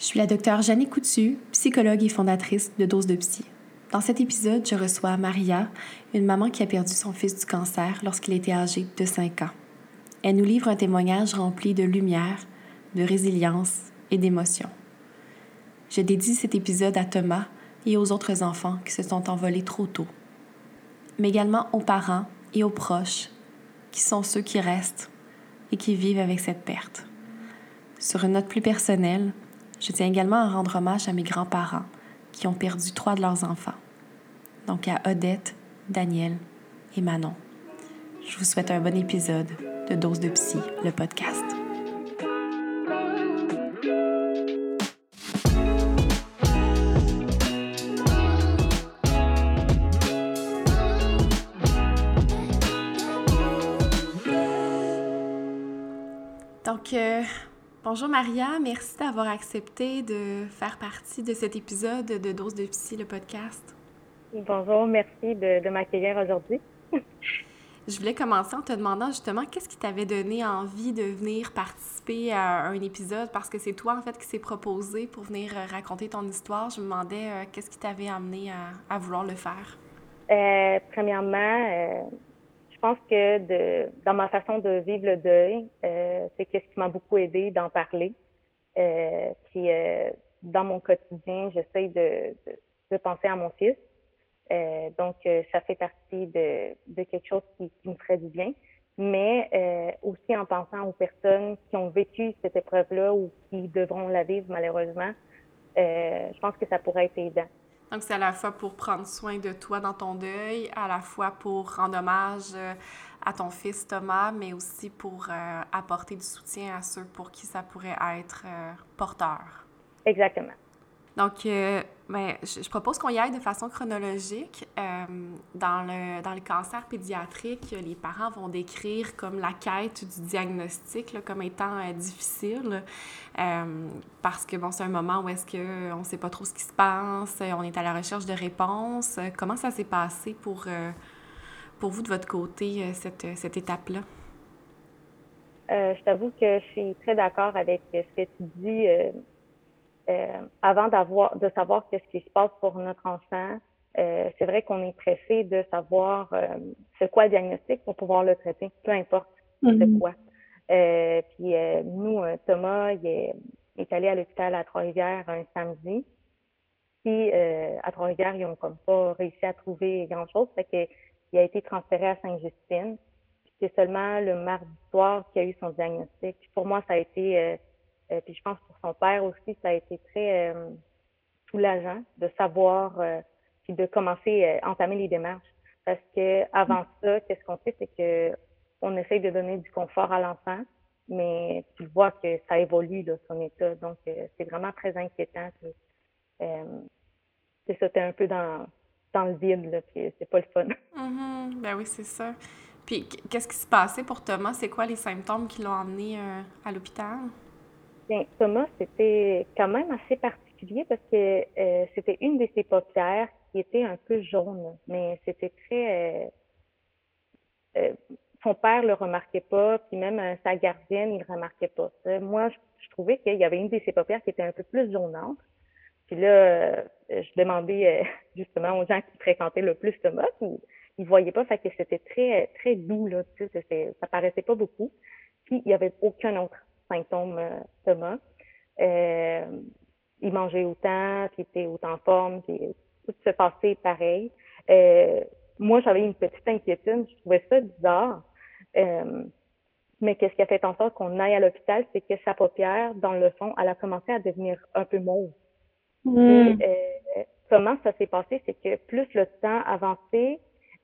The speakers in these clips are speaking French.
Je suis la docteure Jeannie Coutu, psychologue et fondatrice de Dose de Psy. Dans cet épisode, je reçois Maria, une maman qui a perdu son fils du cancer lorsqu'il était âgé de 5 ans. Elle nous livre un témoignage rempli de lumière, de résilience et d'émotion. Je dédie cet épisode à Thomas et aux autres enfants qui se sont envolés trop tôt, mais également aux parents et aux proches, qui sont ceux qui restent et qui vivent avec cette perte. Sur une note plus personnelle, je tiens également à rendre hommage à mes grands-parents qui ont perdu trois de leurs enfants, donc à Odette, Daniel et Manon. Je vous souhaite un bon épisode de Dose de Psy, le podcast. Bonjour Maria, merci d'avoir accepté de faire partie de cet épisode de Dose de Psy, le podcast. Bonjour, merci de, m'accueillir aujourd'hui. Je voulais commencer en te demandant justement qu'est-ce qui t'avait donné envie de venir participer à un épisode? Parce que c'est toi en fait qui s'est proposé pour venir euh, raconter ton histoire. Je me demandais euh, qu'est-ce qui t'avait amené à, vouloir le faire? premièrement, je pense que de, dans ma façon de vivre le deuil, euh, c'est ce qui m'a beaucoup aidé d'en parler. Euh, puis euh, dans mon quotidien, j'essaie de, de, de, penser à mon fils. Euh, donc, euh, ça fait partie de, de quelque chose qui, qui, me ferait du bien. Mais aussi en pensant aux personnes qui ont vécu cette épreuve-là ou qui devront la vivre malheureusement, je pense que ça pourrait être aidant. Donc, c'est à la fois pour prendre soin de toi dans ton deuil, à la fois pour rendre hommage euh, à ton fils Thomas, mais aussi pour euh, apporter du soutien à ceux pour qui ça pourrait être euh, porteur. Exactement. Donc, euh, ben, je, propose qu'on y aille de façon chronologique. Euh, dans, le, dans le cancer pédiatrique, les parents vont décrire comme la quête du diagnostic comme étant euh, difficile parce que bon, c'est un moment où est-ce qu'on ne sait pas trop ce qui se passe, on est à la recherche de réponses. Comment ça s'est passé pour, pour vous de votre côté, cette, cette étape-là? je t'avoue que je suis très d'accord avec ce que tu dis euh, avant d'avoir de savoir qu'est-ce qui se passe pour notre enfant, euh, c'est vrai qu'on est pressé de savoir euh, c'est quoi le diagnostic pour pouvoir le traiter, peu importe c'est mm-hmm. quoi. Euh, puis nous, Thomas, il est, est allé à l'hôpital à Trois-Rivières un samedi. Puis à Trois-Rivières, ils ont comme pas réussi à trouver grand-chose, fait qu'il a été transféré à Sainte-Justine. C'est seulement le mardi soir qu'il a eu son diagnostic. Pour moi, ça a été euh, puis je pense pour son père aussi, ça a été très euh, soulageant de savoir euh, puis de commencer à entamer les démarches. Parce que avant ça, qu'est-ce qu'on fait, c'est que on essaye de donner du confort à l'enfant, mais tu vois que ça évolue de son état. Donc c'est vraiment très inquiétant. c'est ça, t'es un peu dans dans le vide, là, puis c'est pas le fun. Mm-hmm. Ben oui, c'est ça. Puis qu'est-ce qui se passait pour Thomas? C'est quoi les symptômes qui l'ont emmené à l'hôpital? Thomas, c'était quand même assez particulier parce que euh, c'était une de ses paupières qui était un peu jaune, mais c'était très... Euh, euh, son père le remarquait pas, puis même sa gardienne, il remarquait pas Moi, je, trouvais qu'il y avait une de ses paupières qui était un peu plus jaunante. Puis là, je demandais justement aux gens qui fréquentaient le plus Thomas, ils, ils voyaient pas, fait que c'était très très doux là, tu ça paraissait pas beaucoup. Puis il y avait aucun autre symptômes euh, Thomas. Euh, il mangeait autant, puis était autant en forme, puis tout se passait pareil. Euh, moi, j'avais une petite inquiétude, je trouvais ça bizarre. Euh, mais qu'est-ce qui a fait en sorte qu'on aille à l'hôpital, c'est que sa paupière, dans le fond, elle a commencé à devenir un peu mauve. Mm. Et, comment ça s'est passé, c'est que plus le temps avançait,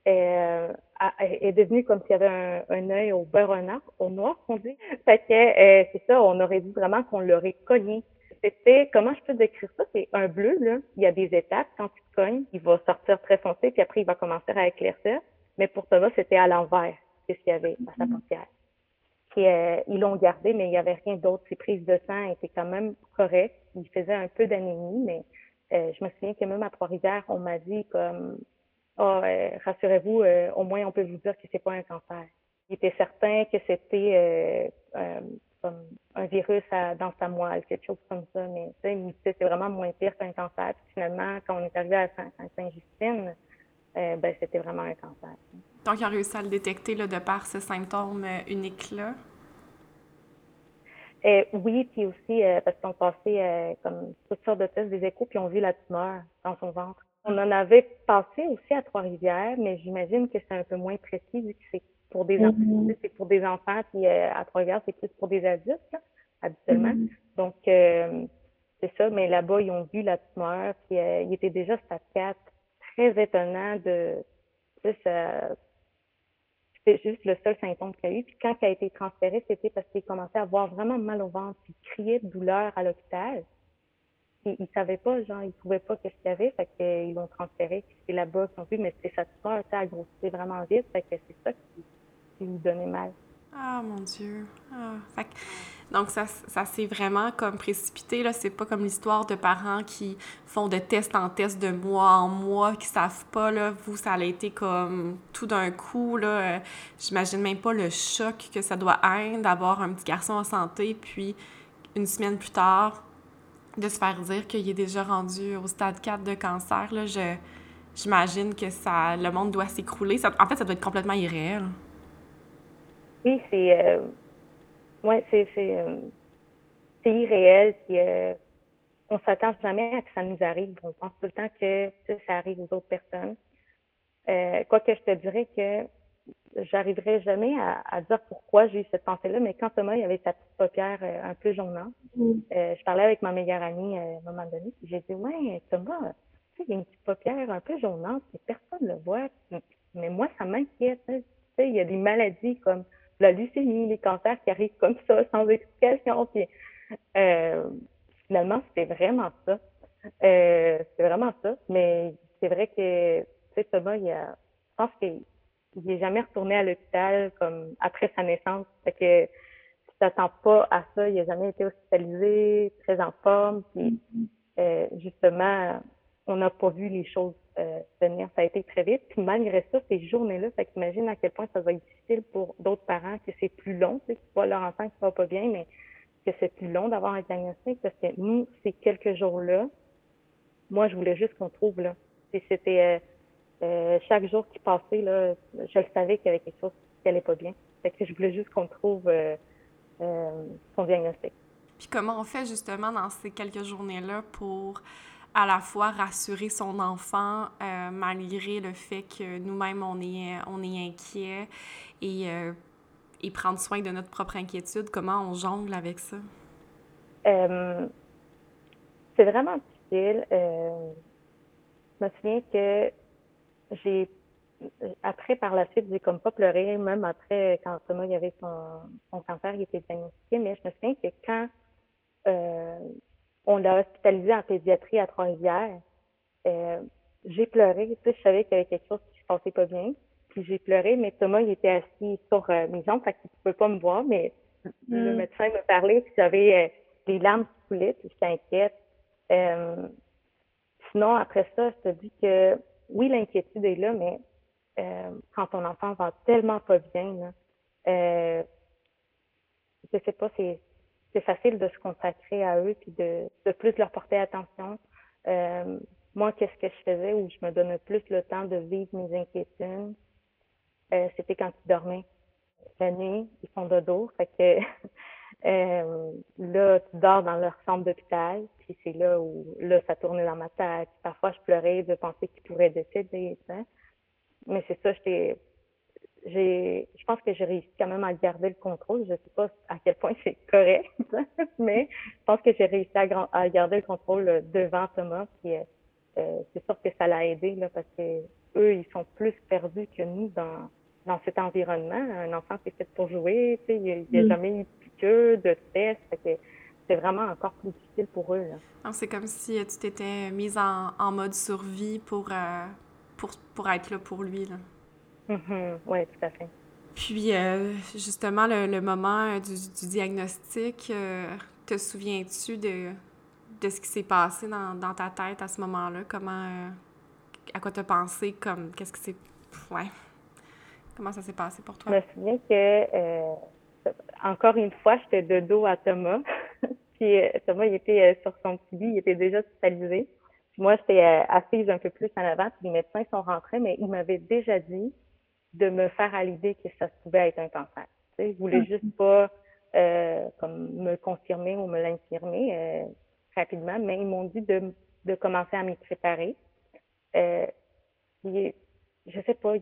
euh, est devenu comme s'il y avait un, un œil au beurre noir, au noir, qu'on dit. Fait que euh, c'est ça, on aurait dit vraiment qu'on l'aurait cogné. C'était, comment je peux décrire ça? C'est un bleu, là. Il y a des étapes. Quand tu cognes, il va sortir très foncé, puis après, il va commencer à éclaircir. Mais pour Thomas, c'était à l'envers. C'est ce qu'il y avait à sa paupière. Puis, euh, ils l'ont gardé, mais il n'y avait rien d'autre. Ses prises de sang étaient quand même correctes. Il faisait un peu d'anémie, mais euh, je me souviens que même à Trois-Rivières, on m'a dit comme ah, euh, rassurez-vous, euh, au moins on peut vous dire que c'est pas un cancer. Il était certain que c'était euh, comme un virus dans sa moelle, quelque chose comme ça. Mais c'est vraiment moins pire qu'un cancer. finalement, quand on est arrivé à Saint-Justine, euh, ben, c'était vraiment un cancer. Donc, ils ont réussi à le détecter là, de par ce symptôme euh, unique-là? Euh, oui, puis aussi parce qu'on passait comme toutes sortes de tests des échos, puis on vu la tumeur dans son ventre. On en avait passé aussi à Trois-Rivières, mais j'imagine que c'est un peu moins précis vu que c'est pour des enfants, mm-hmm. c'est pour des enfants, puis à Trois-Rivières, c'est plus pour des adultes, habituellement. Mm-hmm. Donc, c'est ça, mais là-bas, ils ont vu la tumeur, puis il était déjà stade 4 très étonnant de. Ça, c'était juste le seul symptôme qu'il a eu. Puis quand il a été transféré, c'était parce qu'il commençait à avoir vraiment mal au ventre. Il criait de douleur à l'hôpital. Il, il savait pas, genre, il trouvait pas ce qu'il y avait. Fait qu'ils l'ont transféré. C'est là-bas qu'ils ont mais c'est tumeur, ça a grossi vraiment vite. Fait que c'est ça qui, lui donnait mal. Ah, mon Dieu. Ah. Fait donc, ça, ça s'est vraiment comme précipité. Là. C'est pas comme l'histoire de parents qui font de test en test de mois en mois, qui savent pas. Là. Vous, ça a été comme tout d'un coup. Là. J'imagine même pas le choc que ça doit être d'avoir un petit garçon en santé, puis une semaine plus tard, de se faire dire qu'il est déjà rendu au stade 4 de cancer. Là. Je, j'imagine que ça, le monde doit s'écrouler. en fait, ça doit être complètement irréel. Oui, c'est... Euh, Ouais, c'est c'est euh, c'est irréel. Puis, euh, on s'attend jamais à que ça nous arrive. On pense tout le temps que ça arrive aux autres personnes. Euh, Quoique je te dirais que j'arriverai jamais à, dire pourquoi j'ai eu cette pensée-là, mais quand Thomas il avait sa petite paupière euh, un peu jaunante, mm. je parlais avec ma meilleure amie à un moment donné, puis j'ai dit Ouais, Thomas, tu sais, il y a une petite paupière un peu jaunante, et personne ne le voit. Mais moi, ça m'inquiète. Tu sais, il y a des maladies comme la leucémie, les cancers qui arrivent comme ça, sans explication. Puis, euh, finalement, c'était vraiment ça. Euh, c'est vraiment ça. Mais c'est vrai que, tu sais, Thomas, il a, je pense qu'il n'est jamais retourné à l'hôpital comme après sa naissance. Fait que tu t'attends pas à ça. Il n'a jamais été hospitalisé, très en forme. Puis, euh, justement, on n'a pas vu les choses euh, venir. Ça a été très vite. Puis malgré ça, ces journées-là, fait qu'imagine à quel point ça va être difficile pour d'autres parents, que c'est plus long, tu sais, qu'ils voient leur enfant qui va pas bien, mais que c'est plus long d'avoir un diagnostic parce que nous, ces quelques jours-là, moi, je voulais juste qu'on trouve, là. C'était euh, euh, chaque jour qui passait, là, je le savais qu'il y avait quelque chose qui allait pas bien. Fait que je voulais juste qu'on trouve son diagnostic. Puis comment on fait justement dans ces quelques journées-là pour à la fois rassurer son enfant euh, malgré le fait que nous-mêmes, on est, on est inquiet et, euh, et prendre soin de notre propre inquiétude? Comment on jongle avec ça? Euh, c'est vraiment difficile. je me souviens que j'ai après, par la suite, j'ai comme pas pleuré, même après, quand Thomas il avait son, son cancer, il était diagnostiqué, mais je me souviens que quand on l'a hospitalisé en pédiatrie à Trois-Rivières. Euh, j'ai pleuré, tu sais, je savais qu'il y avait quelque chose qui se passait pas bien. Puis j'ai pleuré, mais Thomas, il était assis sur euh, mes jambes, fait qu'il ne pouvait pas me voir, mais le mm. médecin me parlait, puis j'avais euh, des larmes qui coulaient, puis j'étais inquiète. Euh, sinon, après ça, je te dis que oui, l'inquiétude est là, mais quand ton enfant va tellement pas bien, là, euh, je sais pas, c'est c'est facile de se consacrer à eux puis de, de plus leur porter attention. Euh, moi, qu'est-ce que je faisais où je me donnais plus le temps de vivre mes inquiétudes? Euh, c'était quand ils dormaient. La nuit, ils font dodo. Fait que euh, là, tu dors dans leur chambre d'hôpital. Puis c'est là où là, ça tournait dans ma tête. Parfois, je pleurais de penser qu'ils pourraient décéder. Mais c'est ça, j'étais j'ai, je pense que j'ai réussi quand même à garder le contrôle. Je sais pas à quel point c'est correct, mais je pense que j'ai réussi à, garder le contrôle devant Thomas. Puis euh, euh, c'est sûr que ça l'a aidé là, parce que eux, ils sont plus perdus que nous dans dans cet environnement. Un enfant, c'est fait pour jouer. Tu sais, il n'y a, mm. jamais eu de piqûre, de test. c'est vraiment encore plus difficile pour eux. C'est comme si tu t'étais mise en, en, mode survie pour, pour, pour être là pour lui. Là. Mm-hmm. Oui, tout à fait. Puis, euh, justement, le, moment euh, du, diagnostic, euh, te souviens-tu de, de ce qui s'est passé dans, dans, ta tête à ce moment-là? Comment, à quoi tu as pensé? Comme, qu'est-ce que c'est... Ouais. Comment ça s'est passé pour toi? Je me souviens que encore une fois, j'étais de dos à Thomas. puis Thomas, il était sur son petit lit, il était déjà hospitalisé. moi, j'étais assise un peu plus en avant, puis les médecins sont rentrés, mais ils m'avaient déjà dit de me faire à l'idée que ça pouvait être un cancer. Tu sais, ils voulaient mm-hmm. juste pas euh, comme me confirmer ou me l'infirmer euh, rapidement, mais ils m'ont dit de, de commencer à m'y préparer. Euh, je sais pas,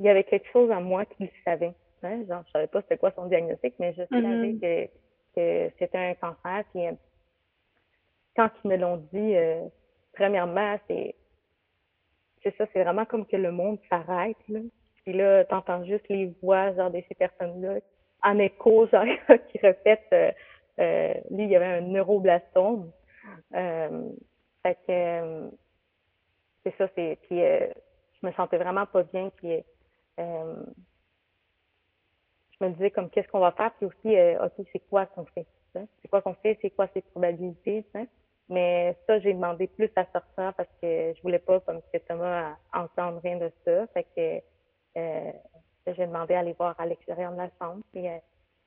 il y avait quelque chose en moi qui le savait. Hein? Genre, je savais pas c'était quoi son diagnostic, mais je savais mm-hmm. que, que c'était un cancer. Puis, euh, quand ils me l'ont dit, euh, premièrement, c'est c'est ça, c'est vraiment comme que le monde s'arrête. Là. Puis là, t'entends juste les voix genre de ces personnes-là en écho, genre, qui répètent euh, euh, lui, il y avait un neuroblastome. Euh, fait que euh, c'est ça, c'est. Puis je me sentais vraiment pas bien. Puis je me disais comme qu'est-ce qu'on va faire, puis aussi, OK, c'est quoi qu'on fait? C'est quoi qu'on fait, c'est quoi ses probabilités, Mais ça, j'ai demandé plus à sortir parce que je voulais pas, comme que Thomas, entendre rien de ça. Fait que euh, j'ai demandé à aller voir à l'extérieur de la chambre puis, euh,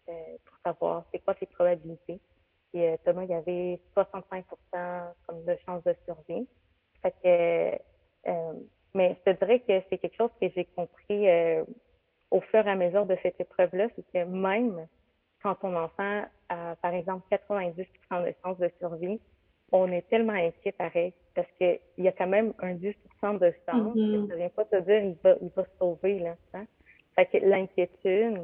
euh, pour savoir c'est quoi ses probabilités. Puis euh, Thomas, il y avait 65 comme de chance de survie. Mais je te dirais que c'est quelque chose que j'ai compris au fur et à mesure de cette épreuve-là, c'est que même quand ton enfant a, par exemple, 90% de chance de survie, on est tellement inquiet pareil, parce qu'il y a quand même un 10% de chance. Mm-hmm. Ça ne vient pas te dire il va, il va se sauver, là. Hein? Fait que l'inquiétude,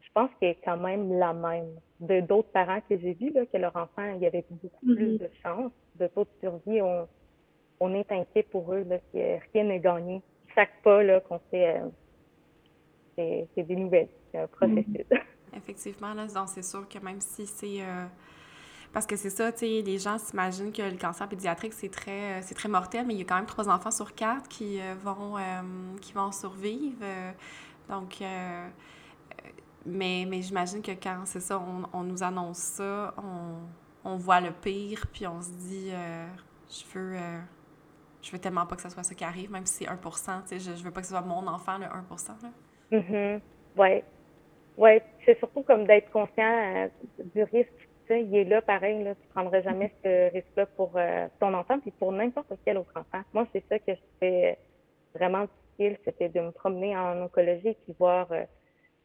je pense qu'elle est quand même la même. De d'autres parents que j'ai vus, là, que leur enfant, il y avait beaucoup plus mm-hmm. de chance, de taux de survie, on, on est inquiet pour eux, là, que rien n'est gagné. Chaque pas, là, qu'on fait, euh, c'est des nouvelles. C'est un processus. Mm-hmm. Effectivement, là, donc c'est sûr que même si c'est... Euh, parce que c'est ça, tu sais, les gens s'imaginent que le cancer pédiatrique, c'est très, euh, c'est très mortel, mais il y a quand même trois enfants sur quatre qui, vont, euh, qui vont survivre. donc, mais, mais j'imagine que quand c'est ça, on, on, nous annonce ça, on, on, voit le pire, puis on se dit, je veux je veux tellement pas que ce soit ça qui arrive, même si c'est 1 tu sais, je, je veux pas que ce soit mon enfant, le 1 là. Mm-hmm. Oui. Ouais, c'est surtout comme d'être conscient du risque il est là pareil, là, tu prendrais jamais ce risque-là pour euh, ton enfant, puis pour n'importe quel autre enfant. Moi, c'est ça que je fais vraiment difficile, c'était de me promener en oncologie puis voir euh,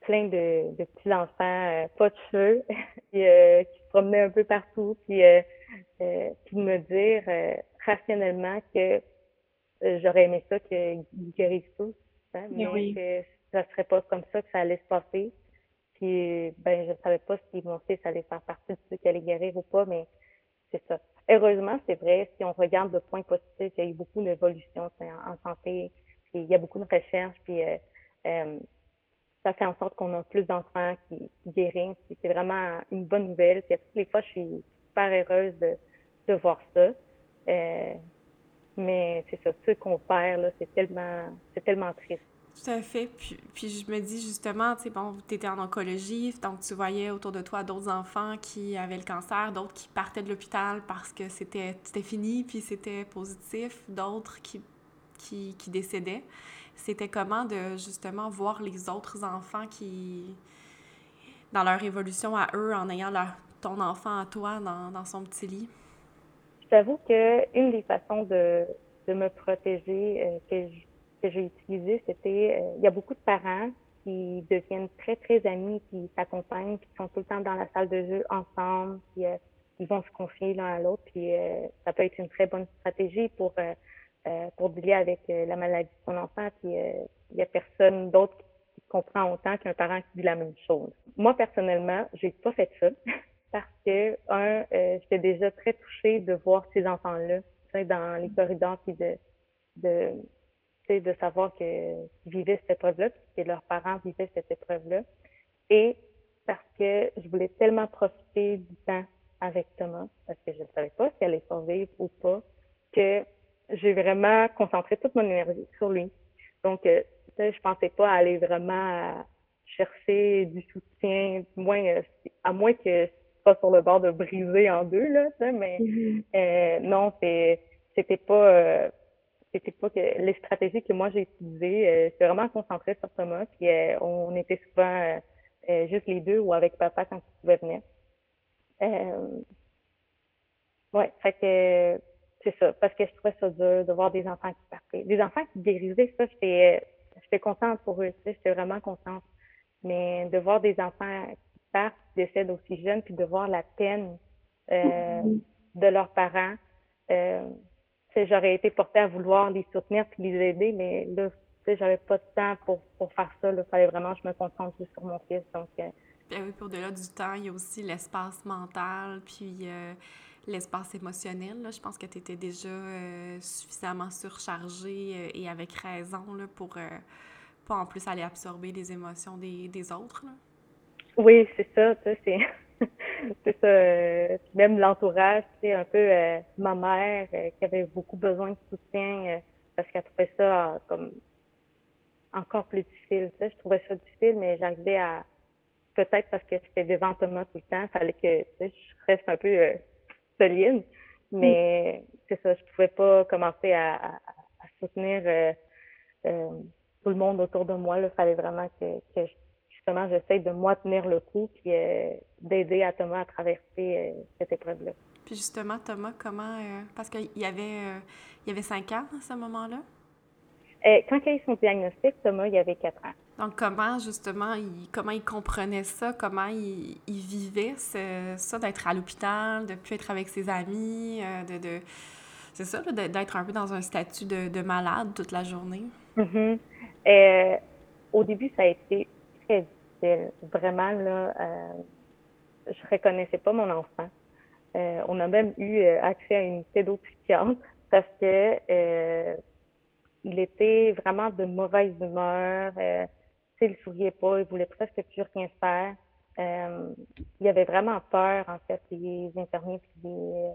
plein de, de, petits enfants euh, pas de cheveux qui se promenaient un peu partout, puis, puis me dire rationnellement que j'aurais aimé ça qu'ils guérissent tous, hein, mais que ça serait pas comme ça que ça allait se passer. Puis, ben, je ne savais pas si mon fils allait faire partie de ceux qui allaient guérir ou pas, mais c'est ça. Heureusement, c'est vrai, si on regarde le point positif, il y a eu beaucoup d'évolution en, santé, puis il y a beaucoup de recherches, puis euh, euh, ça fait en sorte qu'on a plus d'enfants qui, guérissent, puis c'est vraiment une bonne nouvelle. Puis toutes les fois, je suis super heureuse de, de voir ça. Euh, mais c'est ça, ce qu'on perd, là, c'est tellement, c'est tellement triste. Tout à fait. Puis, puis je me dis justement, tu sais, bon, tu étais en oncologie, donc tu voyais autour de toi d'autres enfants qui avaient le cancer, d'autres qui partaient de l'hôpital parce que c'était fini, puis c'était positif, d'autres qui, qui, qui, décédaient. C'était comment de justement voir les autres enfants qui, dans leur évolution à eux, en ayant leur, ton enfant à toi dans, dans son petit lit? Je t'avoue qu'une des façons de, de me protéger euh, que je que j'ai utilisé, c'était, euh, il y a beaucoup de parents qui deviennent très, très amis, qui s'accompagnent, qui sont tout le temps dans la salle de jeu ensemble, puis euh, ils vont se confier l'un à l'autre, puis euh, ça peut être une très bonne stratégie pour pour dealer avec la maladie de son enfant, puis il y a personne d'autre qui comprend autant qu'un parent qui dit la même chose. Moi, personnellement, j'ai pas fait ça, parce que, un, j'étais déjà très touchée de voir ces enfants-là, dans les corridors, puis de, de de savoir qu'ils vivaient cette épreuve-là, que leurs parents vivaient cette épreuve-là. Et parce que je voulais tellement profiter du temps avec Thomas, parce que je ne savais pas si allait survivre ou pas, que j'ai vraiment concentré toute mon énergie sur lui. Donc, euh, je pensais pas aller vraiment chercher du soutien, moins, euh, à moins que soit sur le bord de briser en deux, là, mais mm-hmm. euh, non, c'était pas... Euh, c'était pas que les stratégies que moi j'ai utilisées, euh, c'était vraiment concentré sur Thomas. Puis euh, on était souvent juste les deux ou avec papa quand il pouvait venir. Ouais, fait que c'est ça, parce que je trouvais ça dur de voir des enfants qui partaient. Des enfants qui guérissaient, ça, j'étais, j'étais contente pour eux, j'étais vraiment contente. Mais de voir des enfants qui partent, qui décèdent aussi jeunes, puis de voir la peine euh, mm-hmm. de leurs parents, euh, j'aurais été portée à vouloir les soutenir puis les aider, mais là, j'avais pas de temps pour, pour faire ça. Il fallait vraiment que je me concentre juste sur mon fils. Donc, euh, ben oui, pour au-delà du temps, il y a aussi l'espace mental, puis l'espace émotionnel. Là. Je pense que tu étais déjà euh, suffisamment surchargée euh, et avec raison là, pour pas en plus aller absorber les émotions des, des autres. Là. Oui, c'est ça. C'est, c'est ça. même l'entourage, c'est un peu ma mère qui avait beaucoup besoin de soutien parce qu'elle trouvait ça comme encore plus difficile. Je trouvais ça difficile, mais j'arrivais à peut-être parce que c'était devant Thomas tout le temps, fallait que je reste un peu euh, solide. Mais mm. c'est ça, je pouvais pas commencer à, à, soutenir euh, euh, tout le monde autour de moi. Il fallait vraiment que, que justement j'essaye de moi tenir le coup puis d'aider à Thomas à traverser cette épreuve-là. Puis justement, Thomas, comment parce qu'il y avait il y avait cinq ans à ce moment-là? quand il a eu son diagnostic, Thomas, il y avait quatre ans. Donc, comment, justement, il, comment il comprenait ça? Comment il, vivait ça d'être à l'hôpital, de ne plus être avec ses amis, euh, de... de c'est ça, d'être un peu dans un statut de, de malade toute la journée? Mm-hmm. Euh, au début, ça a été très. Vraiment, là, euh, je reconnaissais pas mon enfant. Euh, on a même eu accès à une pédopsychiatre parce que il était vraiment de mauvaise humeur. Euh, il ne souriait pas, il voulait presque plus rien faire. Euh, il avait vraiment peur, en fait, les infirmiers et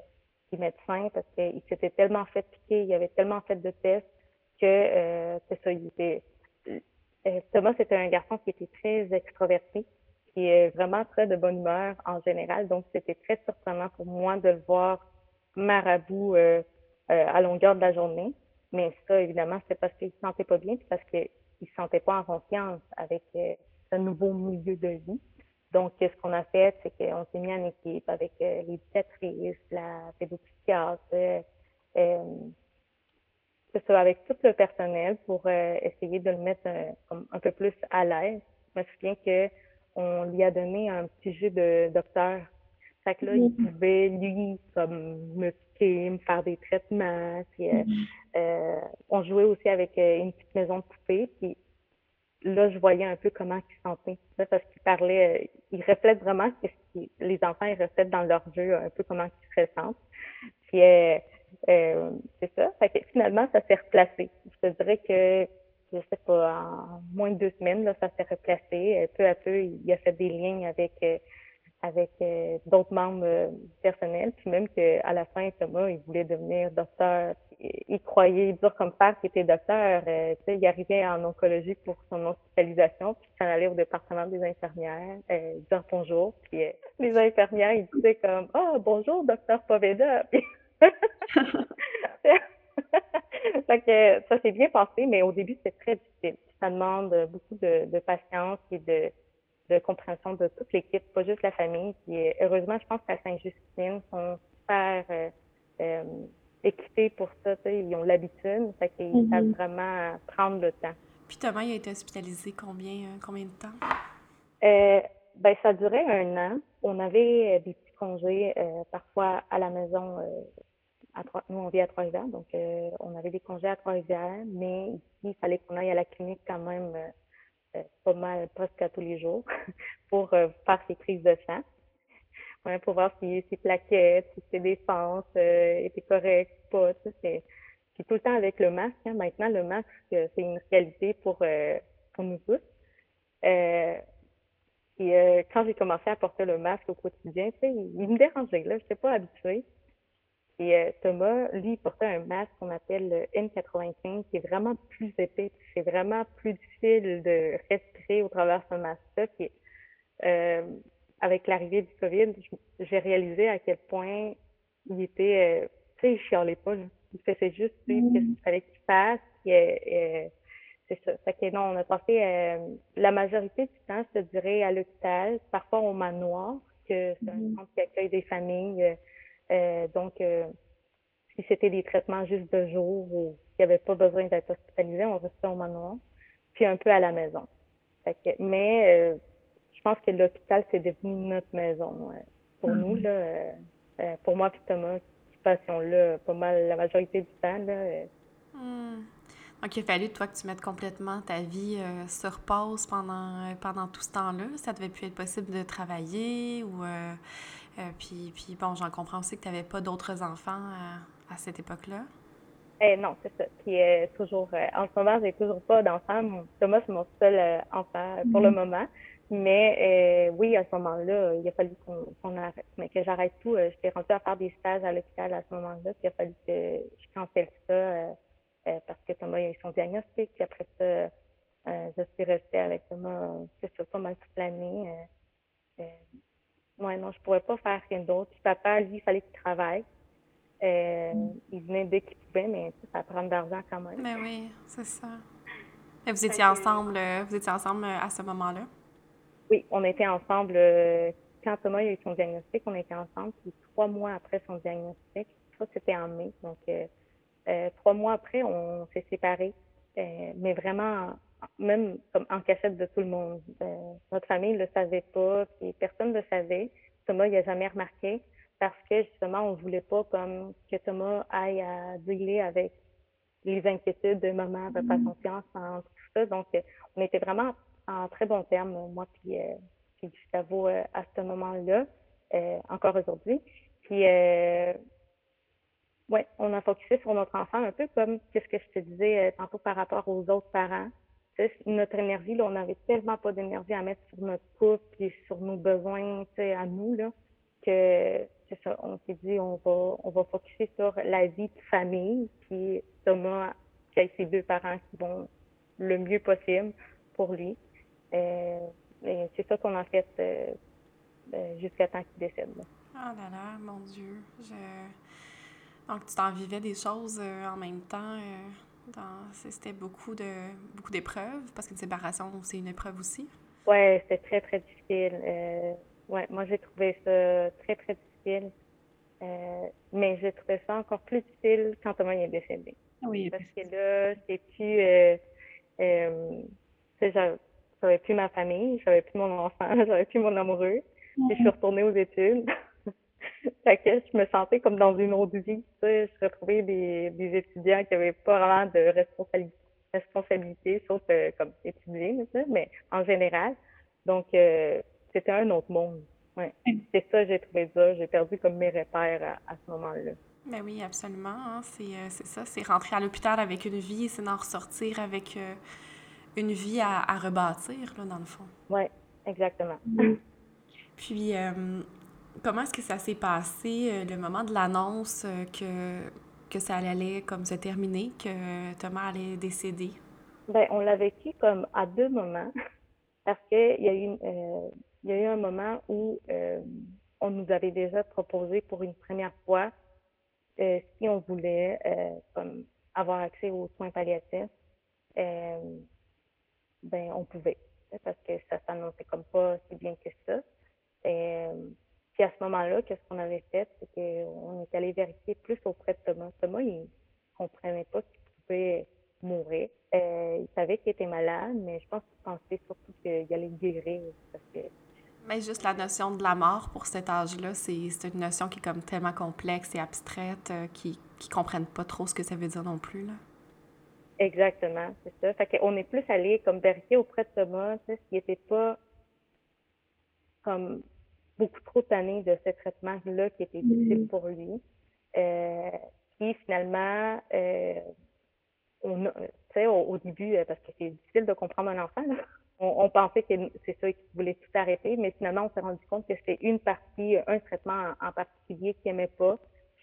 les, médecins, parce qu'il s'était tellement fait piquer, il avait tellement fait de tests que euh, ça, il était. Euh, Thomas, c'était un garçon qui était très extroverti, qui est vraiment très de bonne humeur en général. Donc, c'était très surprenant pour moi de le voir marabout euh, euh, à longueur de la journée. Mais ça, évidemment, c'est parce qu'il se sentait pas bien, puis parce qu'il se sentait pas en confiance avec euh, ce nouveau milieu de vie. Donc, ce qu'on a fait, c'est qu'on s'est mis en équipe avec euh, l'éducatrice, la pédopsychiatre, euh, c'est ça, avec tout le personnel pour euh, essayer de le mettre un, un peu plus à l'aise. Je me souviens que on lui a donné un petit jeu de docteur. Fait que là, il mm-hmm. pouvait, lui, comme me piquer, me faire des traitements. Puis. Euh, on jouait aussi avec euh, une petite maison de poupée. Puis là, je voyais un peu comment ils se sentaient. parce qu'il parlait, euh, ils reflètent vraiment ce que les enfants ils reflètent dans leur jeu, un peu comment ils se ressentent. Puis euh, c'est ça. Fait que finalement, ça s'est replacé. Je te dirais que je sais pas, en moins de deux semaines, là, ça s'est replacé. Peu à peu, il a fait des liens avec avec d'autres membres du personnel. Puis même qu'à la fin, Thomas, il voulait devenir docteur il croyait dur comme père qu'il était docteur. Euh, il arrivait en oncologie pour son hospitalisation, puis il s'en allait au département des infirmières, euh, dire bonjour. Puis euh, les infirmières, ils disaient comme « Ah, oh, bonjour, docteur Poveda! » fait que ça s'est bien passé, mais au début, c'était très difficile. Ça demande beaucoup de, de patience et de, de compréhension de toute l'équipe, pas juste la famille. Puis heureusement, je pense qu'à Saint-Justine, sont super... Euh, équipés pour ça, ils ont l'habitude, fait qu'ils mm savent vraiment prendre le temps. Puis Thomas, il a été hospitalisé combien, euh, combien de temps? Euh, ben, ça durait un an. On avait euh, des petits congés, euh, parfois à la maison. Nous, on vit à Trois-Rivières, donc on avait des congés à Trois-Rivières, mais ici, il fallait qu'on aille à la clinique quand même pas mal, presque à tous les jours, pour faire ses prises de sang pour voir si ses plaquettes, si ses défenses euh, étaient correctes ou pas. C'est, puis tout le temps avec le masque. Hein. Maintenant, le masque, euh, c'est une réalité pour, euh, pour nous tous. Euh, et euh, quand j'ai commencé à porter le masque au quotidien, sais, il, me dérangeait. Là, je n'étais pas habituée. Et Thomas, lui, il portait un masque qu'on appelle le N95, qui est vraiment plus épais. C'est vraiment plus difficile de respirer au travers de ce masque-là. Puis, euh, avec l'arrivée du COVID, j'ai réalisé à quel point il était, euh, tu sais, il chialait pas, là. Il faisait juste suivre ce qu'il fallait qu'il fasse. Euh, c'est ça. Fait que non, on a passé euh, la majorité du temps, je te dirais, à l'hôpital, parfois au manoir, que c'est un Mhm. centre qui accueille des familles. Euh, donc, euh, si c'était des traitements juste de jour ou qu'il n'y avait pas besoin d'être hospitalisé, on restait au manoir, puis un peu à la maison. Fait que, mais euh, je pense que l'hôpital, c'est devenu notre maison. pour nous, Mhm. là, euh, pour moi et Thomas, qui passions là pas mal la majorité du temps. Là, euh, Hmm. Donc, il a fallu, toi, que tu mettes complètement ta vie euh, sur pause pendant, pendant tout ce temps-là. Ça devait plus être possible de travailler ou... euh, euh, puis, puis, bon, j'en comprends aussi que tu n'avais pas d'autres enfants à, à cette époque-là. Eh non, c'est ça. Puis euh, toujours, euh, en ce moment, j'ai toujours pas d'enfant. Thomas, c'est mon seul euh, enfant euh, pour le Mhm. moment. Mais euh, oui, à ce moment-là, il a fallu qu'on arrête, mais que j'arrête tout. Euh, J'étais rendue à faire des stages à l'hôpital à ce moment-là. Puis il a fallu que je cancelle ça euh, euh, parce que Thomas a eu son diagnostic. Puis après ça, euh, je suis restée avec Thomas, euh, c'est pas mal toute l'année. Euh, euh, ouais, non, je pourrais pas faire rien d'autre. Puis papa, lui, il fallait qu'il travaille. Euh, il venait dès qu'il pouvait, mais ça prend de l'argent quand même. Mais oui, c'est ça. Et vous étiez ensemble, euh, vous étiez ensemble euh, à ce moment-là? Oui, on était ensemble. euh, quand Thomas a eu son diagnostic, on était ensemble. Puis trois mois après son diagnostic, ça c'était en mai. Donc euh, euh, trois mois après, on s'est séparés. Euh, mais vraiment, même comme en cachette de tout le monde. Euh, notre famille ne le savait pas, puis personne ne le savait. Thomas, il n'a jamais remarqué parce que justement, on voulait pas comme que Thomas aille à dealer avec les inquiétudes de maman, de faire confiance en tout ça. Donc, euh, on était vraiment en très bon terme, moi puis, euh, puis Gustavo euh, à ce moment-là, euh, encore aujourd'hui. Puis, euh, ouais, on a focusé sur notre enfant un peu comme ce que je te disais euh, tantôt par rapport aux autres parents. Notre énergie, là, on n'avait tellement pas d'énergie à mettre sur notre couple et sur nos besoins, tu sais, à nous, là, que c'est ça, on s'est dit on va on va focuser sur la vie de famille, puis Thomas qui a ses deux parents qui vont le mieux possible pour lui. Euh, et c'est ça qu'on a fait euh, euh, jusqu'à temps qu'il décède. là. Oh là là, mon Dieu. Donc, tu t'en vivais des choses en même temps. C'était beaucoup de beaucoup d'épreuves, parce qu'une séparation, c'est une épreuve aussi. Ouais, c'était très, très difficile. Euh, ouais, moi, j'ai trouvé ça très, très difficile. Euh, mais j'ai trouvé ça encore plus difficile quand Thomas est décédé. Oui, Parce que là, c'est plus, euh, euh, j'avais plus ma famille, j'avais plus mon enfant, j'avais plus mon amoureux. Puis je suis retournée aux études. Fait que je me sentais comme dans une autre vie, tu sais. Je retrouvais des, des étudiants qui avaient pas vraiment de responsabilité, responsabilité sauf euh, comme étudier, mais en général. Donc, euh, c'était un autre monde. Ouais. C'est ça, j'ai trouvé ça. J'ai perdu comme mes repères à, à ce moment-là. Ben oui, absolument. hein. C'est euh, c'est ça, c'est rentrer à l'hôpital avec une vie, c'est d'en ressortir avec euh, une vie à, à rebâtir, là, dans le fond. Ouais, exactement. Puis, euh, comment est-ce que ça s'est passé, euh, le moment de l'annonce euh, que, que ça allait comme se terminer, que Thomas allait décéder? Ben, on l'a vécu comme à deux moments, parce que il y a eu, euh, y a eu un moment où on nous avait déjà proposé pour une première fois si on voulait comme avoir accès aux soins palliatifs, ben on pouvait, parce que ça s'annonçait comme pas si bien que ça. Puis à ce moment-là, qu'est-ce qu'on avait fait, c'est qu'on est allé vérifier plus auprès de Thomas. Thomas, il comprenait pas qu'il pouvait mourir. Euh, il savait qu'il était malade, mais je pense qu'il pensait surtout qu'il allait guérir. Parce que, Mais juste la notion de la mort pour cet âge-là, c'est une notion qui est comme tellement complexe et abstraite, euh, qui qui comprennent pas trop ce que ça veut dire non plus, là. exactement, c'est ça. Fait qu'on est plus allé comme vérifier auprès de Thomas, sais, s'il n'était pas comme beaucoup trop tanné de ce traitement-là qui était difficile pour lui. Euh, puis finalement, euh, on a, tu sais, au, au début, euh, parce que c'est difficile de comprendre un enfant, là, on, on pensait que c'est ça qu'il voulait tout arrêter, mais finalement, on s'est rendu compte que c'était une partie, un traitement en, en particulier qu'il n'aimait pas,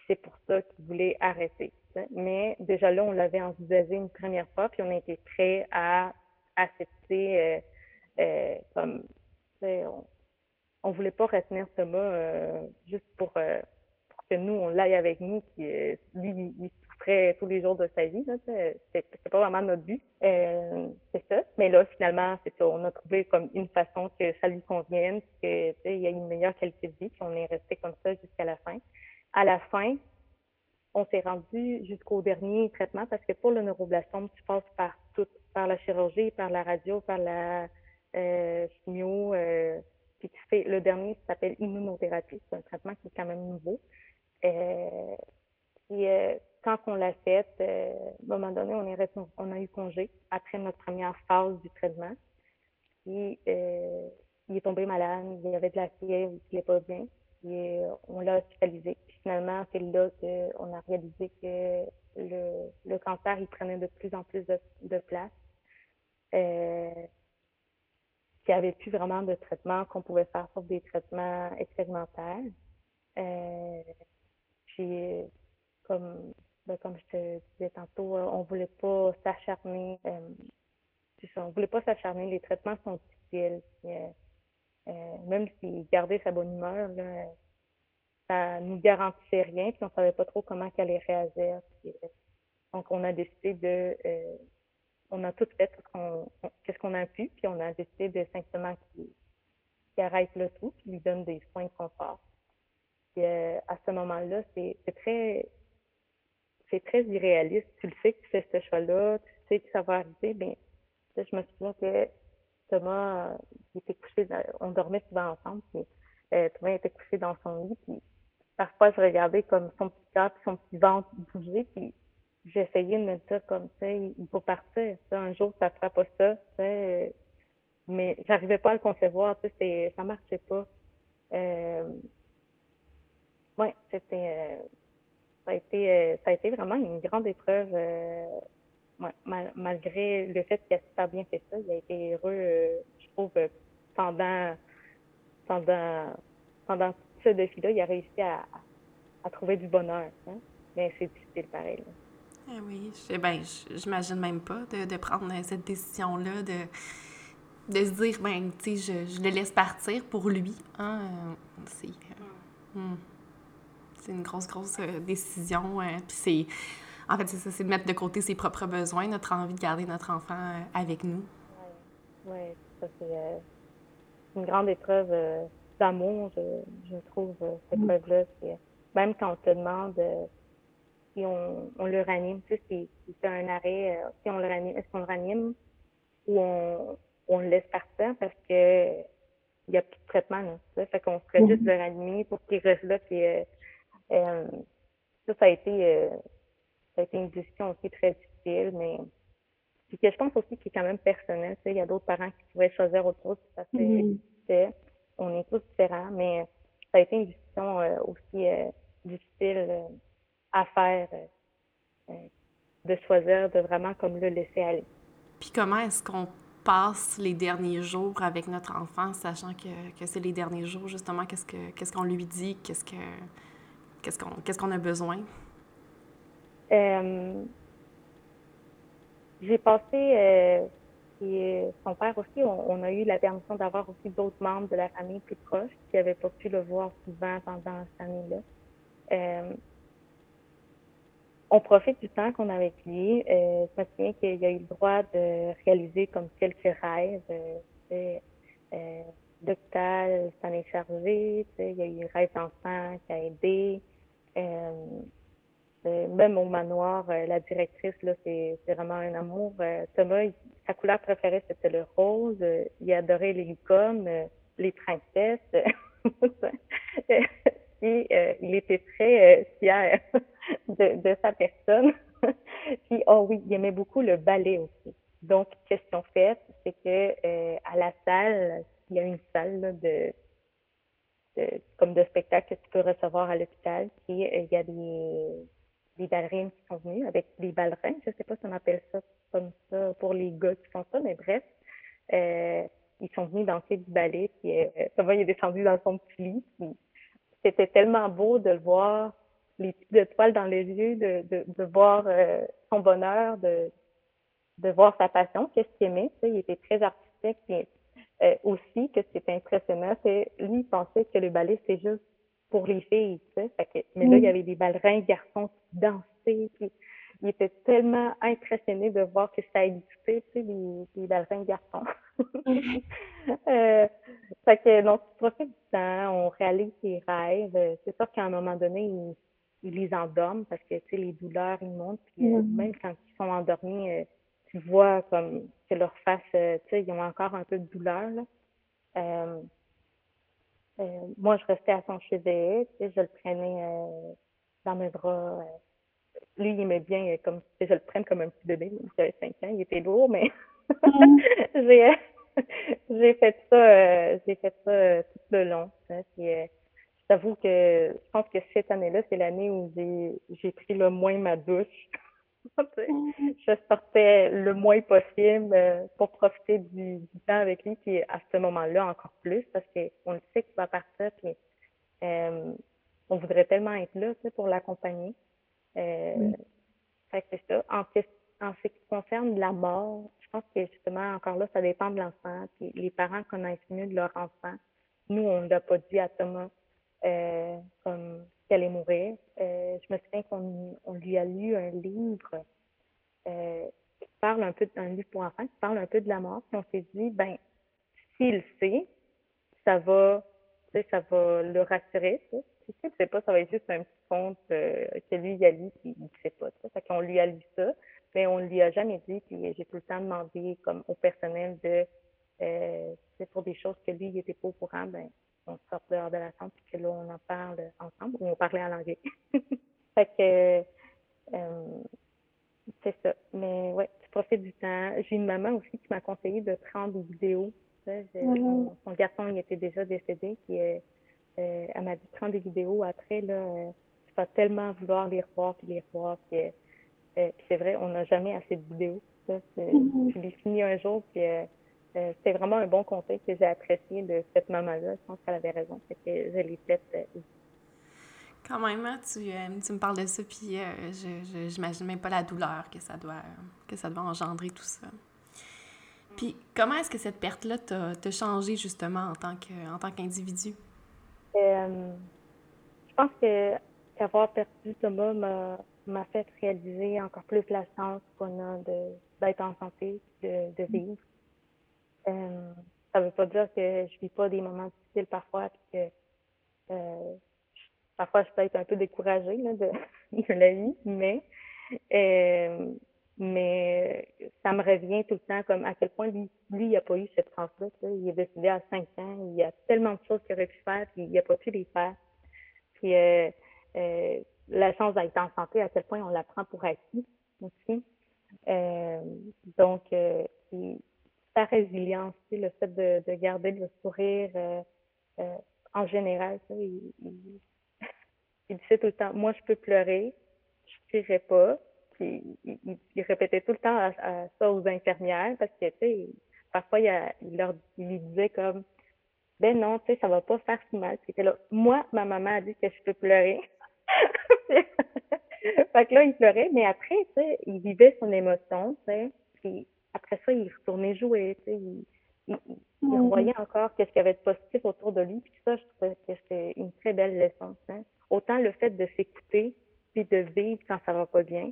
c'est pour ça qu'il voulait arrêter. Mais déjà là, on l'avait envisagé une première fois, puis on a été prêt à accepter euh, euh, comme, tu sais, on, on voulait pas retenir Thomas euh, juste pour, euh, pour que nous, on l'aille avec nous, puis lui, il, souffrait tous les jours de sa vie. C'est pas vraiment notre but. Euh, c'est ça. Mais là, finalement. On a trouvé comme une façon que ça lui convienne, que il y a une meilleure qualité de vie, puis on est resté comme ça jusqu'à la fin. À la fin, on s'est rendu jusqu'au dernier traitement parce que pour le neuroblastome, tu passes par tout, par la chirurgie, par la radio, par la euh, chimio, puis tu fais le dernier qui s'appelle immunothérapie. C'est un traitement qui est quand même nouveau. Euh, et euh, quand on l'a fait, euh, à un moment donné, on, est on a eu congé après notre première phase du traitement. Puis, euh, il est tombé malade, il avait de la fièvre, il n'allait pas bien. Et on l'a hospitalisé. Puis finalement, c'est là qu'on a réalisé que le, cancer, il prenait de plus en plus de, de place. Qu'il n'y avait plus vraiment de traitement qu'on pouvait faire sauf des traitements expérimentaires. Euh, puis, comme, ben, comme je te disais tantôt, euh, on voulait pas s'acharner. Euh, on voulait pas s'acharner. Les traitements sont utiles. Euh, même si garder sa bonne humeur, ça nous garantissait rien, puis on savait pas trop comment qu'elle allait réagir. donc, on a décidé de on a tout fait qu'est-ce qu'on a pu, puis on a décidé de simplement qu'il arrête le tout, puis lui donne des soins de confort. Euh, à ce moment-là, c'est très c'est très irréaliste. Tu le sais que tu fais ce choix-là, tu sais que ça va arriver. Ben, je me souviens que Thomas, euh, il était couché, on dormait souvent ensemble, puis euh, Thomas était couché dans son lit, puis parfois je regardais comme son petit cœur puis son petit ventre bouger, puis j'essayais de me dire comme ça, il faut partir. un jour, ça fera pas ça. Euh, mais j'arrivais pas à le concevoir. Ça ça marchait pas. Euh, ouais, c'était. Euh, ça a été, euh, ça a été vraiment une grande épreuve. malgré le fait qu'il a super bien fait ça, il a été heureux, je trouve, pendant, pendant, pendant ce défi-là, il a réussi à, à trouver du bonheur. Hein. Mais c'est difficile pareil. Eh oui, ben, j'imagine même pas de, de, prendre cette décision-là, de, de se dire, ben, tu sais, je, je, le laisse partir pour lui. Hein? C'est euh, hmm. une grosse, grosse euh, décision. Euh, puis c'est, en fait, c'est ça, c'est de mettre de côté ses propres besoins, notre envie de garder notre enfant avec nous. Oui, ouais, ça c'est une grande épreuve d'amour, je, je, trouve, cette mm. épreuve-là. Même quand on te demande si on, on le ranime, tu sais, si, c'est un arrêt, euh, si on le ranime, est-ce qu'on le ranime ou on, on le laisse partir parce que il n'y a plus de traitement, là, ça. Fait qu'on ferait juste le ranimer pour qu'il reste là, puis euh, euh, ça, ça a été, ça a été une décision aussi très difficile, mais puis que je pense aussi qu'il est quand même personnel, tu sais, il y a d'autres parents qui pourraient choisir autre chose, ça fait, mm-hmm. on est tous différents, mais ça a été une décision aussi difficile à faire euh, euh, de choisir de vraiment comme le laisser aller. Puis comment est-ce qu'on passe les derniers jours avec notre enfant, sachant que, que c'est les derniers jours, justement, qu'est-ce que qu'est-ce qu'on lui dit, qu'est-ce que qu'est-ce qu'on qu'est-ce qu'on a besoin? Euh, j'ai passé et son père aussi, on, a eu la permission d'avoir aussi d'autres membres de la famille plus proches qui n'avaient pas pu le voir souvent pendant cette année-là. Euh, on profite du temps qu'on a avec lui. Euh, je me souviens qu'il a eu le droit de réaliser comme quelques rêves. Euh, euh, s'en est chargé. Il y a eu rêve d'enfant qui a aidé. Euh, euh, même au manoir, la directrice, là, c'est vraiment un amour. Thomas, sa couleur préférée, c'était le rose. il adorait les licornes, les princesses. Et il était très fier de, sa personne. Puis, oh oui, il aimait beaucoup le ballet aussi. Donc, question faite, c'est que euh, à la salle, il y a une salle de, comme de spectacle que tu peux recevoir à l'hôpital. Puis, euh, il y a des, des ballerines qui sont venues avec des ballerins. Je sais pas si on appelle ça comme ça pour les gars qui font ça, mais bref. Euh, ils sont venus danser du ballet, puis euh, Thomas il est descendu dans son petit lit. C'était tellement beau de le voir les petites étoiles dans les yeux, de, de, de voir euh, son bonheur, de, de voir sa passion, qu'est-ce qu'il aimait. Tu sais, il était très artistique. Et, euh, aussi, que c'était impressionnant, c'est lui, il pensait que le ballet, c'est juste pour les filles. Tu sais, fait que, mais là, il y avait des ballerins garçons qui dansaient. Puis, il était tellement impressionné de voir que ça existait, tu sais, les, les ballerins garçons. euh, fait que, donc, tu profites du temps, on réalise tes rêves. C'est sûr qu'à un moment donné, ils, ils les endorment parce que, tu sais, les douleurs, ils montent. Puis, euh, même quand ils sont endormis, euh, tu vois comme que leur face, euh, tu sais, ils ont encore un peu de douleur, là. moi, je restais à son chevet, tu sais, je le prenais dans mes bras lui, il aimait bien comme je le prenne comme un petit bébé. Il avait 5 ans, il était lourd, mais mm. j'ai j'ai fait ça j'ai fait ça tout le long. Hein, puis, euh, je t'avoue que je pense que cette année-là, c'est l'année où j'ai j'ai pris le moins ma douche. Je sortais le moins possible pour profiter du, du, temps avec lui, puis à ce moment-là encore plus, parce qu'on le sait qu'il va partir, puis on voudrait tellement être là pour l'accompagner. Euh, fait que c'est ça. En, en ce qui concerne la mort, je pense que justement, encore là, ça dépend de l'enfant. Puis les parents connaissent mieux de leur enfant. Nous, on ne l'a pas dit à Thomas euh, comme qu'elle allait mourir. Euh, je me souviens qu'on on lui a lu un livre euh, qui parle un peu d'un livre pour enfants, qui parle un peu de la mort. Puis on s'est dit, ben, s'il sait, ça va, ça va le rassurer. Tu sais, c'est pas, ça va être juste un petit conte euh, que lui, il a lu, puis il sait pas. Ça. Fait qu'on lui a lu ça, mais on lui a jamais dit, puis j'ai tout le temps demandé comme au personnel de, euh, pour des choses que lui, il était pas au courant, ben, on sort dehors de la chambre, puis que là, on en parle ensemble, ou on parlait en anglais. fait que, euh, c'est ça. Mais ouais, tu profites du temps. J'ai une maman aussi qui m'a conseillé de prendre des vidéos. Mm-hmm. son, garçon, il était déjà décédé, puis euh, elle m'a dit prendre des vidéos après, là, vas tellement vouloir les revoir puis les revoir. Puis, euh, euh, c'est vrai, on n'a jamais assez de vidéos. Ça, mm-hmm. Je l'ai fini un jour, puis euh, c'était vraiment un bon conseil que j'ai apprécié de cette maman-là. Je pense qu'elle avait raison. que je l'ai faite. Quand même, hein, tu, tu, me parles de ça, puis je j'imagine même pas la douleur que ça doit, que ça doit engendrer tout ça. Puis comment est-ce que cette perte-là t'a changé justement en tant qu'individu? je pense que avoir perdu Thomas m'a fait réaliser encore plus la chance qu'on a d'être en santé, de, de vivre. Euh, ça veut pas dire que je vis pas des moments difficiles parfois, puis que euh, parfois je peux être un peu découragée là, de, de la vie, mais euh, mais ça me revient tout le temps comme à quel point lui, lui il n'a pas eu cette chance-là. Il est décédé à 5 ans, il y a tellement de choses qu'il aurait pu faire, puis il n'a pas pu les faire. Puis euh, euh, la chance d'être en santé, à quel point on la prend pour acquis aussi. Euh, donc, euh, sa résilience, le fait de, de, garder le sourire euh, euh, en général, il, il, disait tout le temps, moi je peux pleurer, je ne pas. Puis, il, répétait tout le temps à, ça aux infirmières parce que, tu sais, parfois, il, leur, il disait comme, ben non, tu sais, ça va pas faire si mal. Là, moi, ma maman a dit que je peux pleurer. fait que là, il pleurait, mais après, tu sais, il vivait son émotion, tu sais, puis après ça, il retournait jouer, tu sais, il, il, mm-hmm. voyait encore qu'est-ce qu'il y avait de positif autour de lui, puis ça, je trouvais que c'était une très belle leçon, hein. Autant le fait de s'écouter, puis de vivre quand ça va pas bien,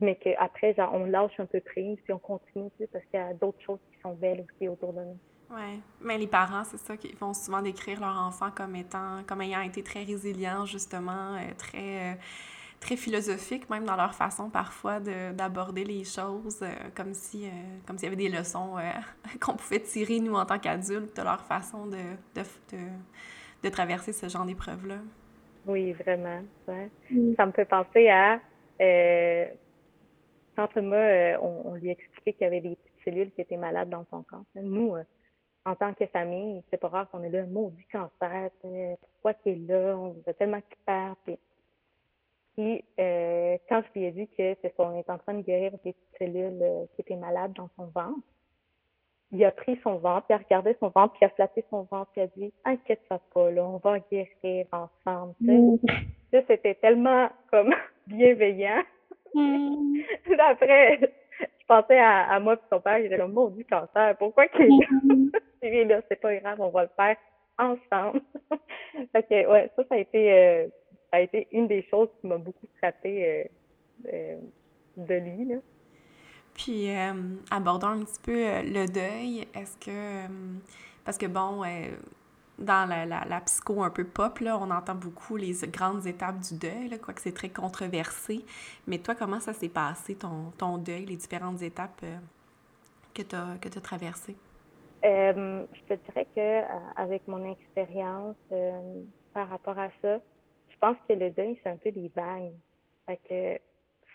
mais qu'après, genre, on lâche un peu prise, puis on continue, parce qu'il y a d'autres choses qui sont belles aussi autour de nous. Oui, mais les parents, c'est ça, qu'ils vont souvent décrire leur enfant comme étant, comme ayant été très résilient, justement, euh, très, euh, très philosophique, même dans leur façon parfois d'aborder les choses, euh, comme si, comme s'il y avait des leçons qu'on pouvait tirer, nous, en tant qu'adultes, de leur façon de, de, de, de traverser ce genre d'épreuve-là. Oui, vraiment. Ouais. Mm. Ça me fait penser à quand Thomas, on, on, lui expliquait qu'il y avait des petites cellules qui étaient malades dans son corps. Nous, en tant que famille, c'est pas rare qu'on ait là un maudit cancer, pourquoi qu'il est là, on a tellement qu'il perd. Puis, euh, quand je lui ai dit que c'est qu'on est en train de guérir des cellules euh, qui étaient malades dans son ventre, il a pris son ventre, il a regardé son ventre, puis il a flatté son ventre, puis il a dit Inquiète-toi pas, là, on va guérir ensemble. Mm. Ça, c'était tellement comme bienveillant. Mm. Après, je pensais à, à moi et son père, il était comme du cancer, pourquoi qu'il est là? c'est pas grave, on va le faire ensemble. fait que ouais, ça, ça a été euh, ça a été une des choses qui m'a beaucoup frappée euh, de lui. Là. Puis, abordons un petit peu le deuil. Est-ce que, parce que bon, dans la, la, psycho un peu pop, là, on entend beaucoup les grandes étapes du deuil, là, quoique c'est très controversé. Mais toi, comment ça s'est passé, ton, ton deuil, les différentes étapes que tu as, as traversées? Euh, je te dirais que euh, avec mon expérience euh, par rapport à ça, je pense que le deuil, c'est un peu des vagues. Fait que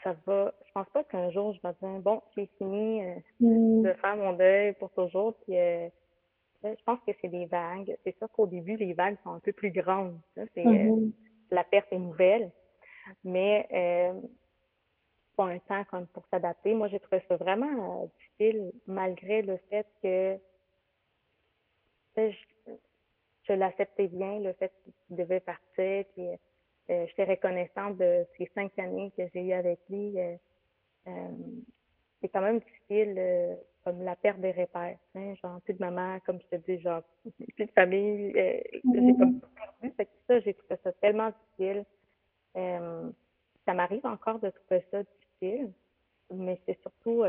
ça va. Je pense pas qu'un jour je vais dire bon, c'est fini mm. de faire mon deuil pour toujours. Puis je pense que c'est des vagues. C'est sûr qu'au début, les vagues sont un peu plus grandes. C'est mm-hmm. la perte est nouvelle. Mais pas un temps comme pour s'adapter. Moi, j'ai trouvé ça vraiment difficile, malgré le fait que je, l'acceptais bien, le fait qu'il devait partir. Puis, euh, j'étais reconnaissante de ces cinq années que j'ai eues avec lui. Euh, euh, c'est quand même difficile, comme la perte des repères. Hein, genre, plus de maman, comme je te dis, genre, plus de famille. J'ai comme perdu. Fait que ça, j'ai trouvé ça tellement difficile. ça m'arrive encore de trouver ça difficile, mais c'est surtout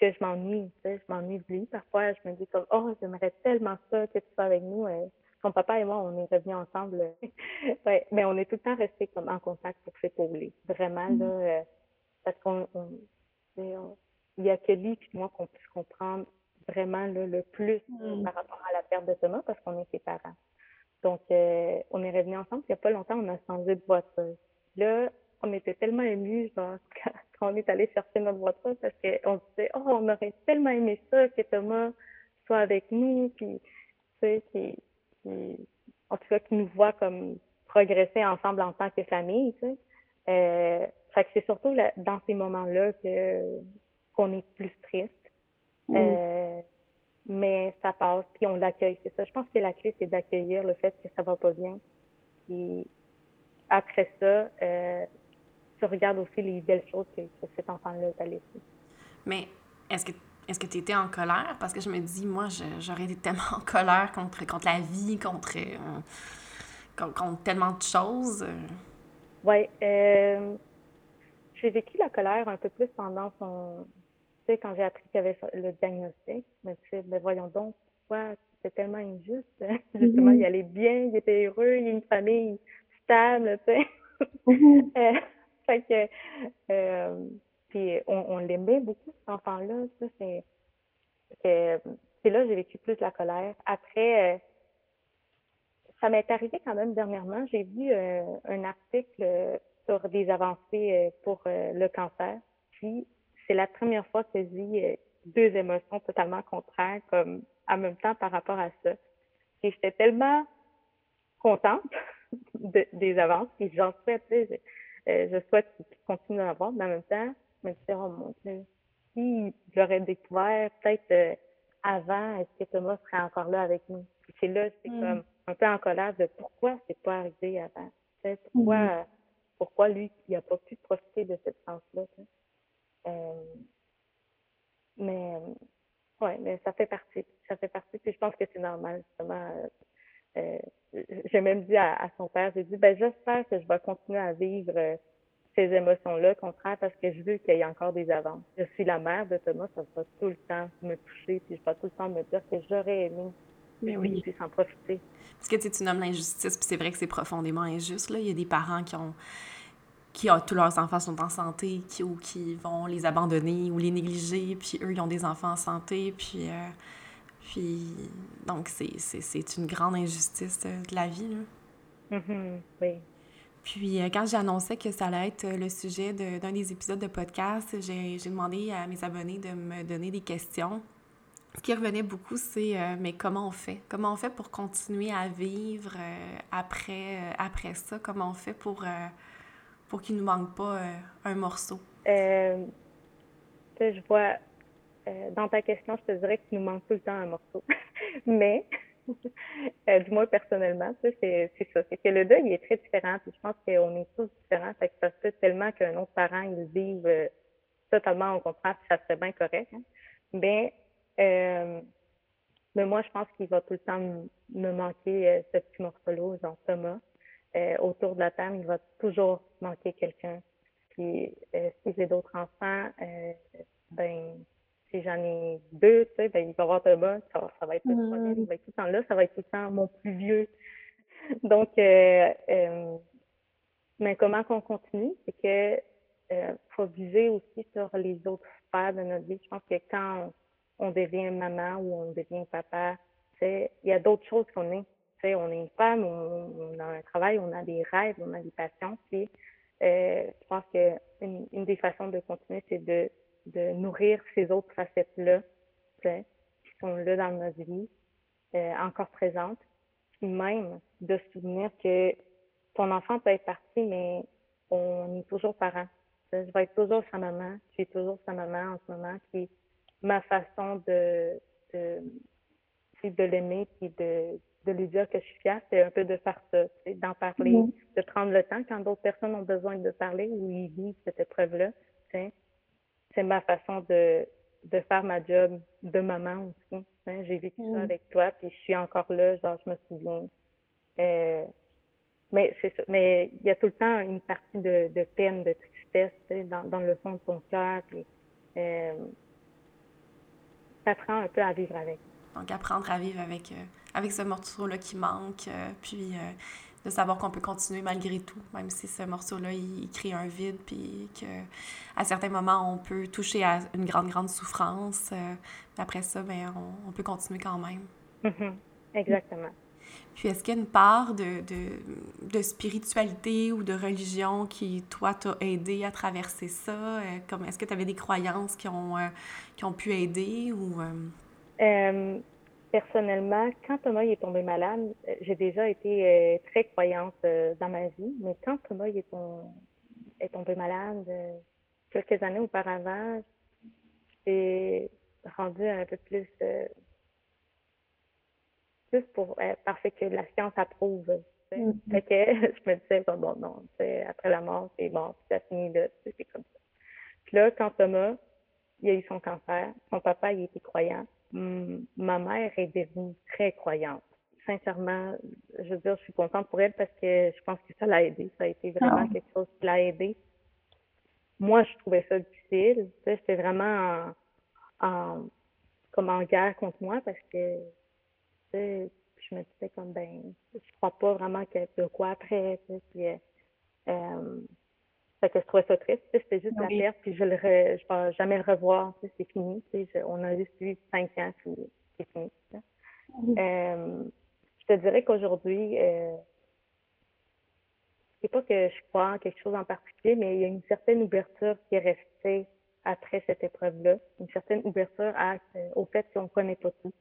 que je m'ennuie, tu sais, je m'ennuie de lui. Parfois, je me dis comme, oh, j'aimerais tellement ça que tu sois avec nous. Son papa et moi, on est revenus ensemble. ouais, mais on est tout le temps restés comme en contact pour s'épauler. Vraiment, là, mm-hmm. euh, parce qu'on, il y a que lui et moi qu'on puisse comprendre vraiment le plus mm. par rapport à la perte de Thomas parce qu'on est ses parents. Donc, euh, on est revenus ensemble. Il n'y a pas longtemps, on a changé de voiture. Là, on était tellement émus, genre, quand on est allé chercher notre voiture, parce qu'on disait, oh, on aurait tellement aimé ça, que Thomas soit avec nous, puis, tu sais, qui, en tout cas, qui nous voit comme progresser ensemble en tant que famille, tu sais. Euh, fait que c'est surtout dans ces moments-là que qu'on est plus triste. Euh, mais ça passe, puis on l'accueille. C'est ça. Je pense que la clé, c'est d'accueillir le fait que ça va pas bien. Puis après ça, euh, tu regardes aussi les belles choses que, cet enfant-là t'a laissées. Mais est-ce que est-ce que tu étais en colère? Parce que je me dis, moi, j'aurais été tellement en colère contre, contre la vie, contre, euh, contre, tellement de choses. Oui. Euh, j'ai vécu la colère un peu plus pendant son. Tu sais, quand j'ai appris qu'il y avait le diagnostic, je me disais, mais voyons donc, pourquoi? C'était tellement injuste? Justement, mm-hmm. il allait bien, il était heureux, il a une famille stable, tu sais. Mm-hmm. Euh, fait que, euh, puis on, on l'aimait beaucoup, cet enfant-là. Ça, c'est, c'est là j'ai vécu plus la colère. Après, euh, ça m'est arrivé quand même dernièrement. J'ai vu euh, un article sur des avancées pour le cancer. Puis, c'est la première fois que je vis deux émotions totalement contraires, comme en même temps par rapport à ça. Et j'étais tellement contente de, des avances, puis j'en souhaitais, euh, je souhaite qu'il continue à avoir, mais en même temps, je me disais, oh mon Dieu, si j'aurais découvert peut-être euh, avant, est-ce que Thomas serait encore là avec nous? C'est là, c'est mm. comme un peu en colère de pourquoi c'est pas arrivé avant. Pourquoi, mm. pourquoi lui, il n'a pas pu profiter de cette chance-là. Euh, mais ouais, mais ça fait partie. Ça fait partie. Puis je pense que c'est normal, justement. Euh, j'ai même dit à, son père, j'ai dit, ben j'espère que je vais continuer à vivre euh, ces émotions-là, contraire, parce que je veux qu'il y ait encore des avances. Je suis la mère de Thomas, ça va tout le temps me toucher, puis je vais tout le temps me dire que j'aurais aimé mais oui. puisse en profiter. Parce que tu nommes l'injustice, puis c'est vrai que c'est profondément injuste. Là. Il y a des parents qui ont qui ont, tous leurs enfants sont en santé, qui, ou qui vont les abandonner ou les négliger, puis eux, ils ont des enfants en santé, puis euh, puis, donc, c'est une grande injustice de la vie. Là. Mm-hmm. oui. Puis, euh, quand j'ai annoncé que ça allait être le sujet d'un des épisodes de podcast, j'ai demandé à mes abonnés de me donner des questions. Ce qui revenait beaucoup, c'est euh, mais comment on fait? Comment on fait pour continuer à vivre euh, après, après ça? Comment on fait pour, pour qu'il ne nous manque pas un morceau? je vois euh, dans ta question, je te dirais qu'il nous manque tout le temps un morceau. Mais, euh, du moins personnellement, c'est ça. C'est que le deuil est très différent. Je pense qu'on est tous différents. Que ça se tellement qu'un autre parent, il vive euh, totalement au contraire, puis ça serait bien correct. Hein. Mais, mais moi, je pense qu'il va tout le temps me manquer ce petit morceau-là, genre Thomas. autour de la table, il va toujours manquer quelqu'un. Puis si j'ai d'autres enfants, ben si j'en ai deux, tu sais, ben, il va y avoir Thomas, ça, ça va être le premier, va être tout le temps là, ça va être tout le temps mon plus vieux. Donc, euh, euh, mais comment qu'on continue, c'est que euh, faut viser aussi sur les autres sphères de notre vie. Je pense que quand on, devient maman ou on devient papa, il y a d'autres choses qu'on est. sais, on est une femme, on, a un travail, on a des rêves, on a des passions. Puis, euh, je pense que une, une des façons de continuer, c'est de de nourrir ces autres facettes-là, qui sont là dans notre vie, euh, encore présentes. Puis même de se souvenir que ton enfant peut être parti, mais on est toujours parent. Je vais être toujours sa maman. Je suis toujours sa maman en ce moment. Puis ma façon de, de, de l'aimer puis de, de lui dire que je suis fière, c'est un peu de faire ça, d'en parler, mm-hmm. de prendre le temps quand d'autres personnes ont besoin de parler ou ils vivent cette épreuve-là c'est ma façon de, de faire ma job de maman aussi. Hein. J'ai vécu ça mm. avec toi, puis je suis encore là, genre, je me souviens. Euh, mais c'est ça. Mais il y a tout le temps une partie de, de peine, de tristesse dans, dans le fond de ton cœur. Puis, euh, un peu à vivre avec. Donc, apprendre à vivre avec, euh, avec ce morceau-là qui manque, euh, puis de savoir qu'on peut continuer malgré tout, même si ce morceau-là, il, crée un vide, puis qu'à certains moments, on peut toucher à une grande, grande souffrance. Euh, après ça, ben, on, peut continuer quand même. Mm-hmm. Exactement. Puis est-ce qu'il y a une part de, de, de, spiritualité ou de religion qui, toi, t'a aidé à traverser ça? Euh, comme, est-ce que tu avais des croyances qui ont, euh, qui ont pu aider ou personnellement, quand Thomas est tombé malade, euh, j'ai déjà été euh, très croyante euh, dans ma vie, mais quand Thomas est, tombé malade quelques années auparavant, j'ai rendu un peu plus plus pour parce que la science approuve. Mm-hmm. Fait que je me disais bon, bon non, après la mort, c'est bon, c'est fini là, c'est comme ça. Puis là, quand Thomas, il a eu son cancer, son papa il était croyant ma mère est devenue très croyante. Sincèrement, je veux dire, je suis contente pour elle parce que je pense que ça l'a aidé. Ça a été vraiment ah. quelque chose qui l'a aidé. Moi, je trouvais ça difficile. J'étais vraiment en, comme en guerre contre moi parce que je me disais comme ben je crois pas vraiment a de quoi après. Puis, euh, fait que je trouvais ça triste. C'était juste la perte, puis je ne vais jamais le revoir. C'est fini. on a juste eu cinq ans, puis c'est fini. Euh, je te dirais qu'aujourd'hui, euh, c'est pas que je crois en quelque chose en particulier, mais il y a une certaine ouverture qui est restée après cette épreuve-là. Une certaine ouverture à, euh, au fait qu'on ne connaît pas tout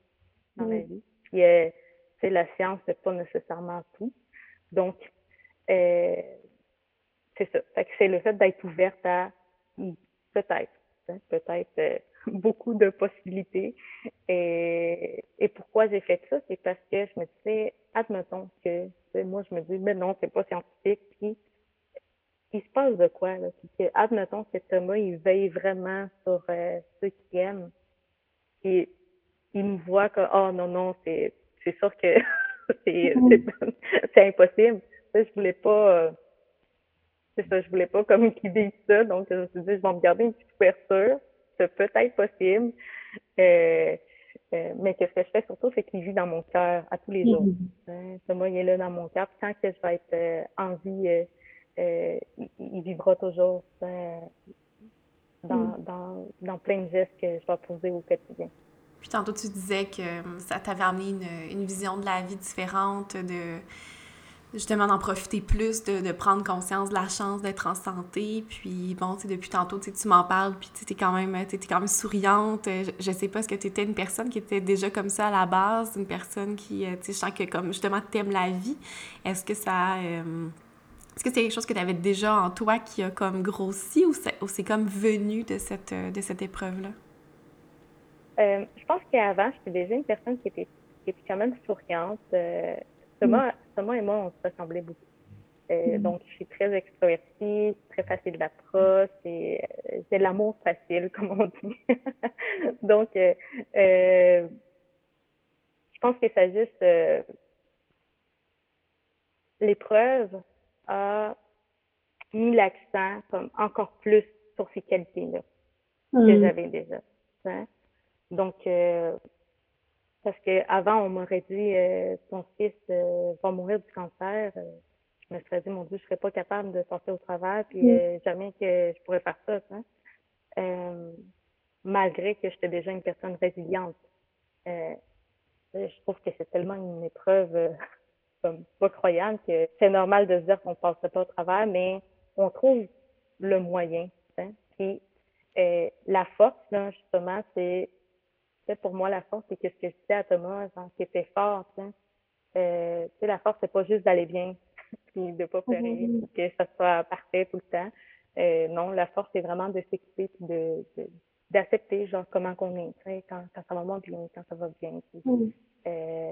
dans la vie. Puis, euh, la science, c'est pas nécessairement tout. Donc, euh, c'est ça. c'est le fait d'être ouverte à peut-être, hein, peut-être euh, beaucoup de possibilités. Et, et pourquoi j'ai fait ça, c'est parce que je me disais, admettons que moi je me dis, mais non, c'est pas scientifique. Puis il se passe de quoi là? Puis que, admettons que Thomas il veille vraiment sur euh, ceux qui aiment. Et il me voit que oh non non c'est c'est sûr que c'est c'est impossible. Je voulais pas euh, c'est ça, je voulais pas comme qu'il dise ça, donc je me suis dit, je vais me garder une petite ouverture, c'est peut-être possible. Euh, euh, mais ce que je fais surtout, c'est qu'il vit dans mon cœur à tous les jours. Mm Moi, il est là dans mon cœur. Puis quand que je vais être euh, en vie, euh, il, vivra toujours dans, mm. dans, dans plein de gestes que je vais poser au quotidien. Puis tantôt, tu disais que ça t'avait amené une, une, vision de la vie différente, de justement d'en profiter plus, de, de, prendre conscience de la chance d'être en santé. Puis bon, tu depuis tantôt, tu m'en parles, puis tu quand même, es quand même souriante. Je, je sais pas, est-ce que tu étais une personne qui était déjà comme ça à la base, une personne qui, euh, tu sais, je sens que comme justement t'aimes la vie. Est-ce que ça... Euh, est-ce que c'est quelque chose que tu avais déjà en toi qui a comme grossi ou c'est comme venu de cette, de cette épreuve-là? Euh, je pense qu'avant, j'étais déjà une personne qui était, qui était quand même souriante. Thomas, mm. Thomas et moi, on se ressemblait beaucoup. Euh, mm. Donc, je suis très extrovertie, très facile d'approche, et euh, j'ai l'amour facile, comme on dit. Donc, euh, euh, je pense que ça juste l'épreuve a mis l'accent comme encore plus sur ces qualités-là que mm. j'avais déjà. Hein. Donc, parce que avant on m'aurait dit euh, ton fils euh, va mourir du cancer, euh, je me serais dit mon Dieu, je serais pas capable de sortir au travail, puis mm. jamais que je pourrais faire ça. Hein. malgré que j'étais déjà une personne résiliente. je trouve que c'est tellement une épreuve comme pas croyante que c'est normal de se dire qu'on ne passerait pas au travers, mais on trouve le moyen. Hein? Puis euh, la force, là, justement, c'est pour moi la force, c'est que ce que je disais à Thomas, genre, qui était fort, euh, tu sais, la force, c'est pas juste d'aller bien, puis de pas pleurer, mm-hmm. que ça soit parfait tout le temps. Euh, non, la force, c'est vraiment de s'écouter, de, d'accepter, genre, comment qu'on est, tu sais, quand, quand ça va moins bien, quand ça va bien. Mm-hmm. euh,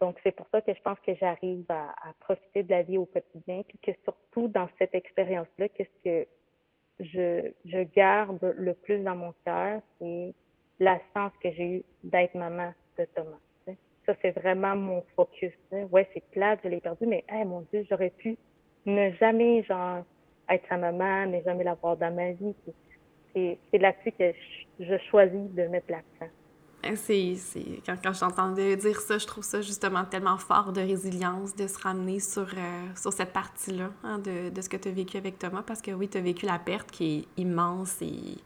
donc, c'est pour ça que je pense que j'arrive à, à, profiter de la vie au quotidien, puis que surtout dans cette expérience-là, qu'est-ce que je, je garde le plus dans mon cœur, c'est la chance que j'ai eue d'être maman de Thomas. Ça, c'est vraiment mon focus. Ouais, c'est plate, je l'ai perdu, mais hey, mon Dieu, j'aurais pu ne jamais genre être sa maman, ne jamais l'avoir dans ma vie. C'est là-dessus que je, choisis de mettre l'accent. Hein, c'est, quand, quand j'entendais dire ça, je trouve ça justement tellement fort de résilience, de se ramener sur, euh, sur cette partie-là hein, de, de, ce que tu as vécu avec Thomas, parce que oui, tu as vécu la perte qui est immense et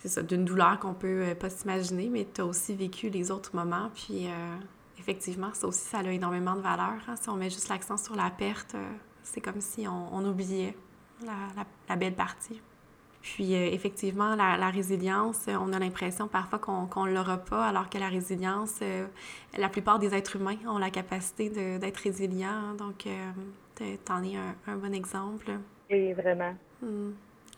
c'est ça, d'une douleur qu'on peut euh, pas s'imaginer, mais tu as aussi vécu les autres moments, puis euh, effectivement, ça aussi, ça a énormément de valeur. Hein. Si on met juste l'accent sur la perte, c'est comme si on, on oubliait la, la, la belle partie. Puis euh, effectivement, la, la, résilience, euh, on a l'impression parfois qu'on ne l'aura pas, alors que la résilience, euh, la plupart des êtres humains ont la capacité d'être résilients. Hein. donc, tu en es un, un, bon exemple. Oui, vraiment. Hmm.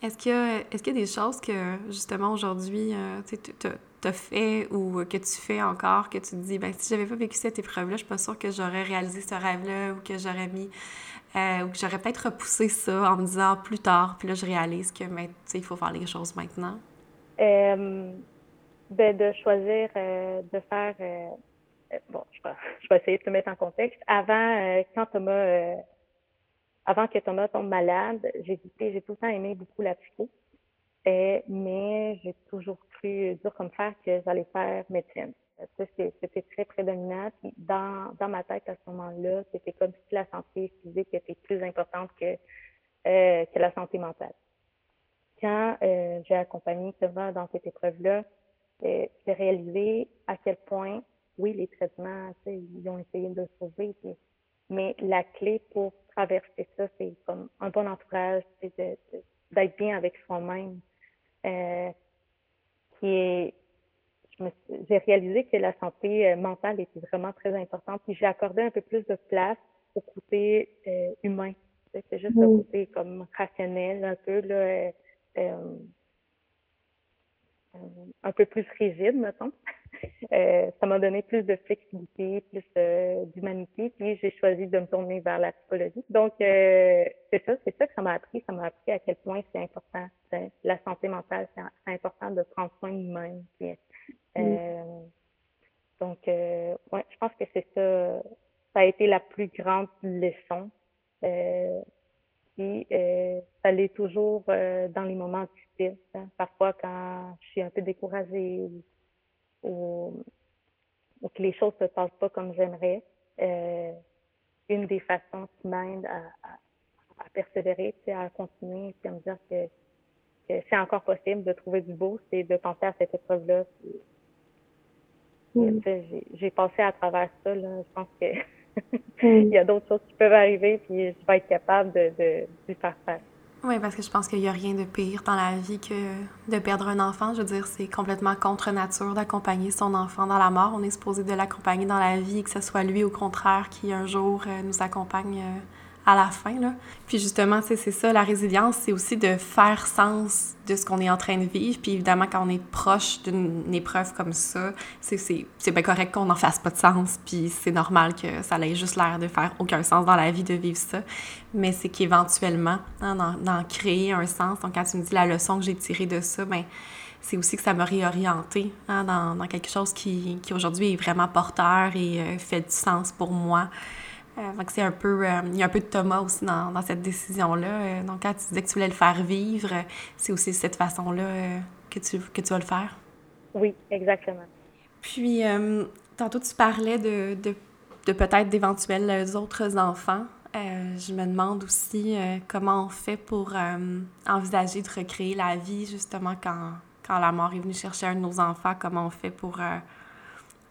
Est-ce qu'il y, est qu'il y, a des choses que, justement, aujourd'hui, tu as fait ou que tu fais encore, que tu te dis, ben si j'avais pas vécu cette épreuve-là, je suis pas sûre que j'aurais réalisé ce rêve-là ou que j'aurais mis euh, ou que j'aurais peut-être repoussé ça en me disant plus tard, puis là, je réalise que il faut faire les choses maintenant? Euh, ben, de choisir euh, de faire. Euh, euh, bon, je vais, je vais, essayer de te mettre en contexte. Avant, quand Thomas. Avant que Thomas tombe malade, j'ai j'ai tout le temps aimé beaucoup la psycho. mais j'ai toujours cru dur comme faire que j'allais faire médecine c'était très prédominant. Dans, dans ma tête à ce moment-là, c'était comme si la santé physique était plus importante que, euh, que la santé mentale. Quand euh, j'ai accompagné Thomas dans cette épreuve-là, euh, j'ai réalisé à quel point, oui, les traitements, ils ont essayé de le sauver, mais la clé pour traverser ça, c'est comme un bon entourage, c'est d'être bien avec soi-même, euh, qui est j'ai réalisé que la santé euh, mentale était vraiment très importante. Puis j'ai accordé un peu plus de place au côté euh, humain. C'est juste le côté comme rationnel, un peu là, euh, un peu plus rigide, mettons. ça m'a donné plus de flexibilité, plus d'humanité, puis j'ai choisi de me tourner vers la psychologie. Donc, c'est ça, c'est ça que ça m'a appris. Ça m'a appris à quel point c'est important. La santé mentale, c'est important de prendre soin de nous-mêmes, euh, donc, euh, ouais, je pense que c'est ça. Ça a été la plus grande leçon. Euh, puis, euh, ça l'est toujours euh, dans les moments Hein. Parfois, quand je suis un peu découragée ou, ou, que les choses se passent pas comme j'aimerais, euh, une des façons qui m'aide à, à, à, persévérer, c'est à continuer, et à me dire que, que c'est encore possible de trouver du beau, c'est de penser à cette épreuve-là, Mm. J'ai passé à travers ça. Là. Je pense que il y a d'autres choses qui peuvent arriver, puis je vais être capable de, de, de faire face. Oui, parce que je pense qu'il n'y a rien de pire dans la vie que de perdre un enfant. Je veux dire, c'est complètement contre nature d'accompagner son enfant dans la mort. On est supposé de l'accompagner dans la vie que ce soit lui, au contraire, qui un jour euh, nous accompagne euh, à la fin. Là. Puis justement, c'est ça, la résilience, c'est aussi de faire sens de ce qu'on est en train de vivre. Puis évidemment, quand on est proche d'une épreuve comme ça, c'est bien correct qu'on n'en fasse pas de sens. Puis c'est normal que ça ait juste l'air de faire aucun sens dans la vie de vivre ça. Mais c'est qu'éventuellement, hein, d'en créer un sens. Donc quand tu me dis la leçon que j'ai tirée de ça, ben c'est aussi que ça m'a réorienté hein, dans, dans, quelque chose qui, qui aujourd'hui est vraiment porteur et euh, fait du sens pour moi. Donc, c'est un peu, il y a un peu de Thomas aussi dans, dans cette décision-là. donc, quand tu disais que tu voulais le faire vivre, c'est aussi de cette façon-là que, tu, que tu vas le faire. Oui, exactement. Puis, tantôt, tu parlais de, de, de peut-être d'éventuels autres enfants. Euh, je me demande aussi euh, comment on fait pour euh, envisager de recréer la vie, justement, quand, quand la mort est venue chercher un de nos enfants, comment on fait pour,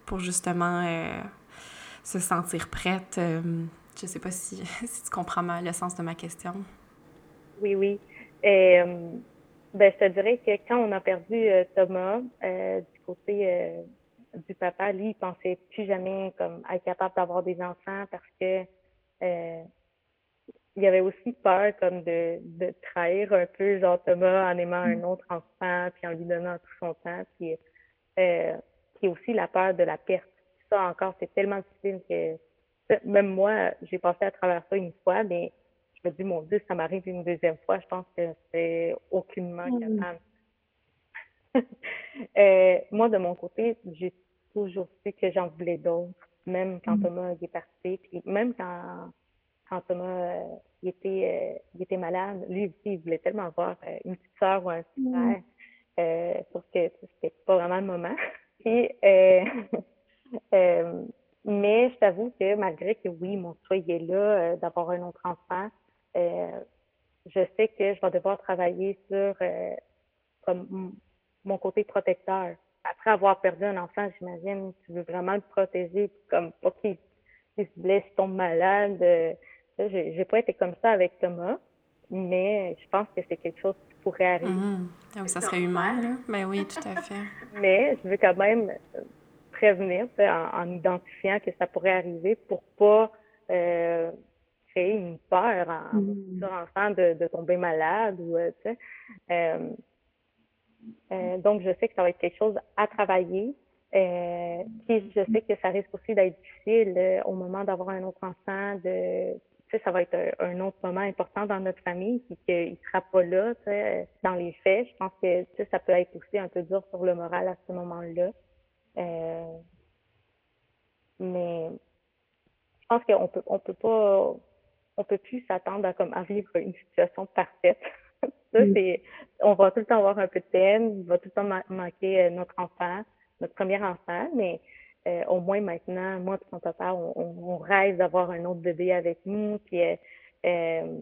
pour justement se sentir prête. je sais pas si, si tu comprends le sens de ma question. Oui, oui. ben, je te dirais que quand on a perdu Thomas, du côté du papa, lui, il pensait plus jamais comme être capable d'avoir des enfants parce que euh, il y avait aussi peur comme de, de trahir un peu genre Thomas en aimant un autre enfant puis en lui donnant tout son temps puis euh, puis aussi la peur de la perte ça encore c'est tellement difficile que même moi j'ai passé à travers ça une fois mais je me dis mon dieu ça m'arrive une deuxième fois je pense que c'est aucunement mm. capable euh, moi de mon côté j'ai toujours su que j'en voulais d'autres même quand mm. Thomas est parti, puis même quand, quand Thomas euh, il était, euh, il était malade, lui aussi, il voulait tellement avoir une petite soeur ou un petit mm. frère, euh, sauf que c'était pas vraiment le moment. Et, mais je t'avoue que malgré que oui, mon il est là d'avoir un autre enfant, je sais que je vais devoir travailler sur comme mon côté protecteur après avoir perdu un enfant, j'imagine, tu veux vraiment le protéger, comme pas qu'il se blesse, tombe malade. Euh, j'ai pas été comme ça avec Thomas, mais je pense que c'est quelque chose qui pourrait arriver. Mmh. Ah ça serait humain, là. Ben oui, tout à fait. mais je veux quand même prévenir en, identifiant que ça pourrait arriver pour pas euh, créer une peur en, mmh. enfant de, de, tomber malade ou euh, tu sais. Euh, donc, je sais que ça va être quelque chose à travailler. Euh, puis, je sais que ça risque aussi d'être difficile euh, au moment d'avoir un autre enfant. De, tu sais, ça va être un, autre moment important dans notre famille, puis qu'il sera pas là, tu sais, dans les faits. Je pense que tu sais, ça peut être aussi un peu dur sur le moral à ce moment-là. Euh, mais je pense qu'on peut, on peut pas, on peut plus s'attendre à comme à vivre une situation parfaite. Ça, mm. c'est, on va tout le temps avoir un peu de peine, il va tout le temps manquer euh, notre enfant, notre premier enfant, mais euh, au moins maintenant, moi et son papa, on, on rêve d'avoir un autre bébé avec nous, puis, euh, euh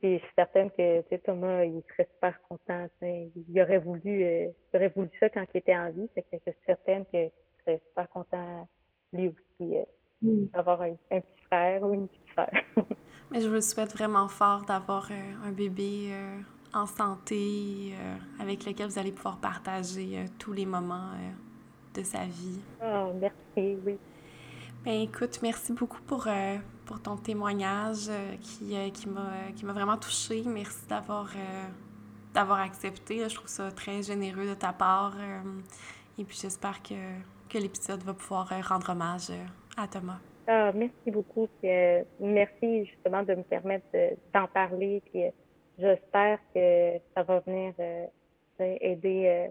puis je suis certaine que Thomas, il serait super content. Il aurait voulu il aurait voulu ça quand il était en vie. Fait que je suis certaine qu'il serait super content lui aussi mm. d'avoir un, un, petit frère ou une petite sœur. Mais je vous souhaite vraiment fort d'avoir euh, un bébé euh, en santé euh, avec lequel vous allez pouvoir partager tous les moments de sa vie. Oh, merci, oui. Ben, écoute, merci beaucoup pour, pour ton témoignage qui, qui m'a vraiment touchée. Merci d'avoir d'avoir accepté. Je trouve ça très généreux de ta part. et puis j'espère que, que l'épisode va pouvoir rendre hommage à Thomas. Ah, merci beaucoup. Euh, merci justement de me permettre d'en parler. Puis, euh, j'espère que ça va venir euh, aider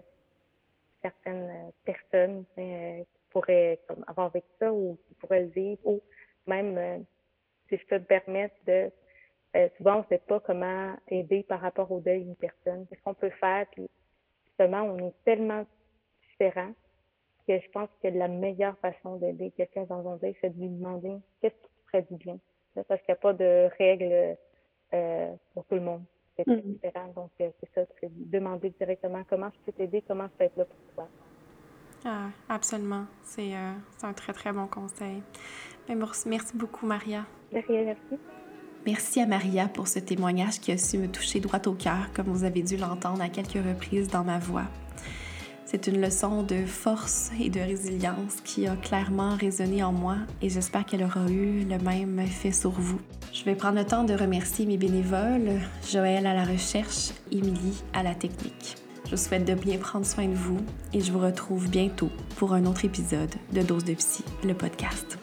certaines personnes qui pourraient comme, avoir vécu ça ou qui pourraient le vivre ou même si je peux me permettre de souvent on ne sait pas comment aider par rapport au deuil d'une personne. Qu'est-ce qu'on peut faire? Puis justement, on est tellement différents que je pense que la meilleure façon d'aider quelqu'un dans un deuil, c'est de lui demander qu'est-ce qui te ferait du bien. Parce qu'il n'y a pas de règles euh, pour tout le monde. C'est mm. différent. Donc, euh, c'est ça, c'est demander directement comment je peux t'aider, comment je peux être là pour toi. Ah, absolument. C'est euh, un très, très bon conseil. Mais merci beaucoup, Maria. De rien, merci. Merci à Maria pour ce témoignage qui a su me toucher droit au cœur, comme vous avez dû l'entendre à quelques reprises dans ma voix. C'est une leçon de force et de résilience qui a clairement résonné en moi et j'espère qu'elle aura eu le même effet sur vous. Je vais prendre le temps de remercier mes bénévoles, Joël à la recherche, Émilie à la technique. Je vous souhaite de bien prendre soin de vous et je vous retrouve bientôt pour un autre épisode de Dose de Psy, le podcast.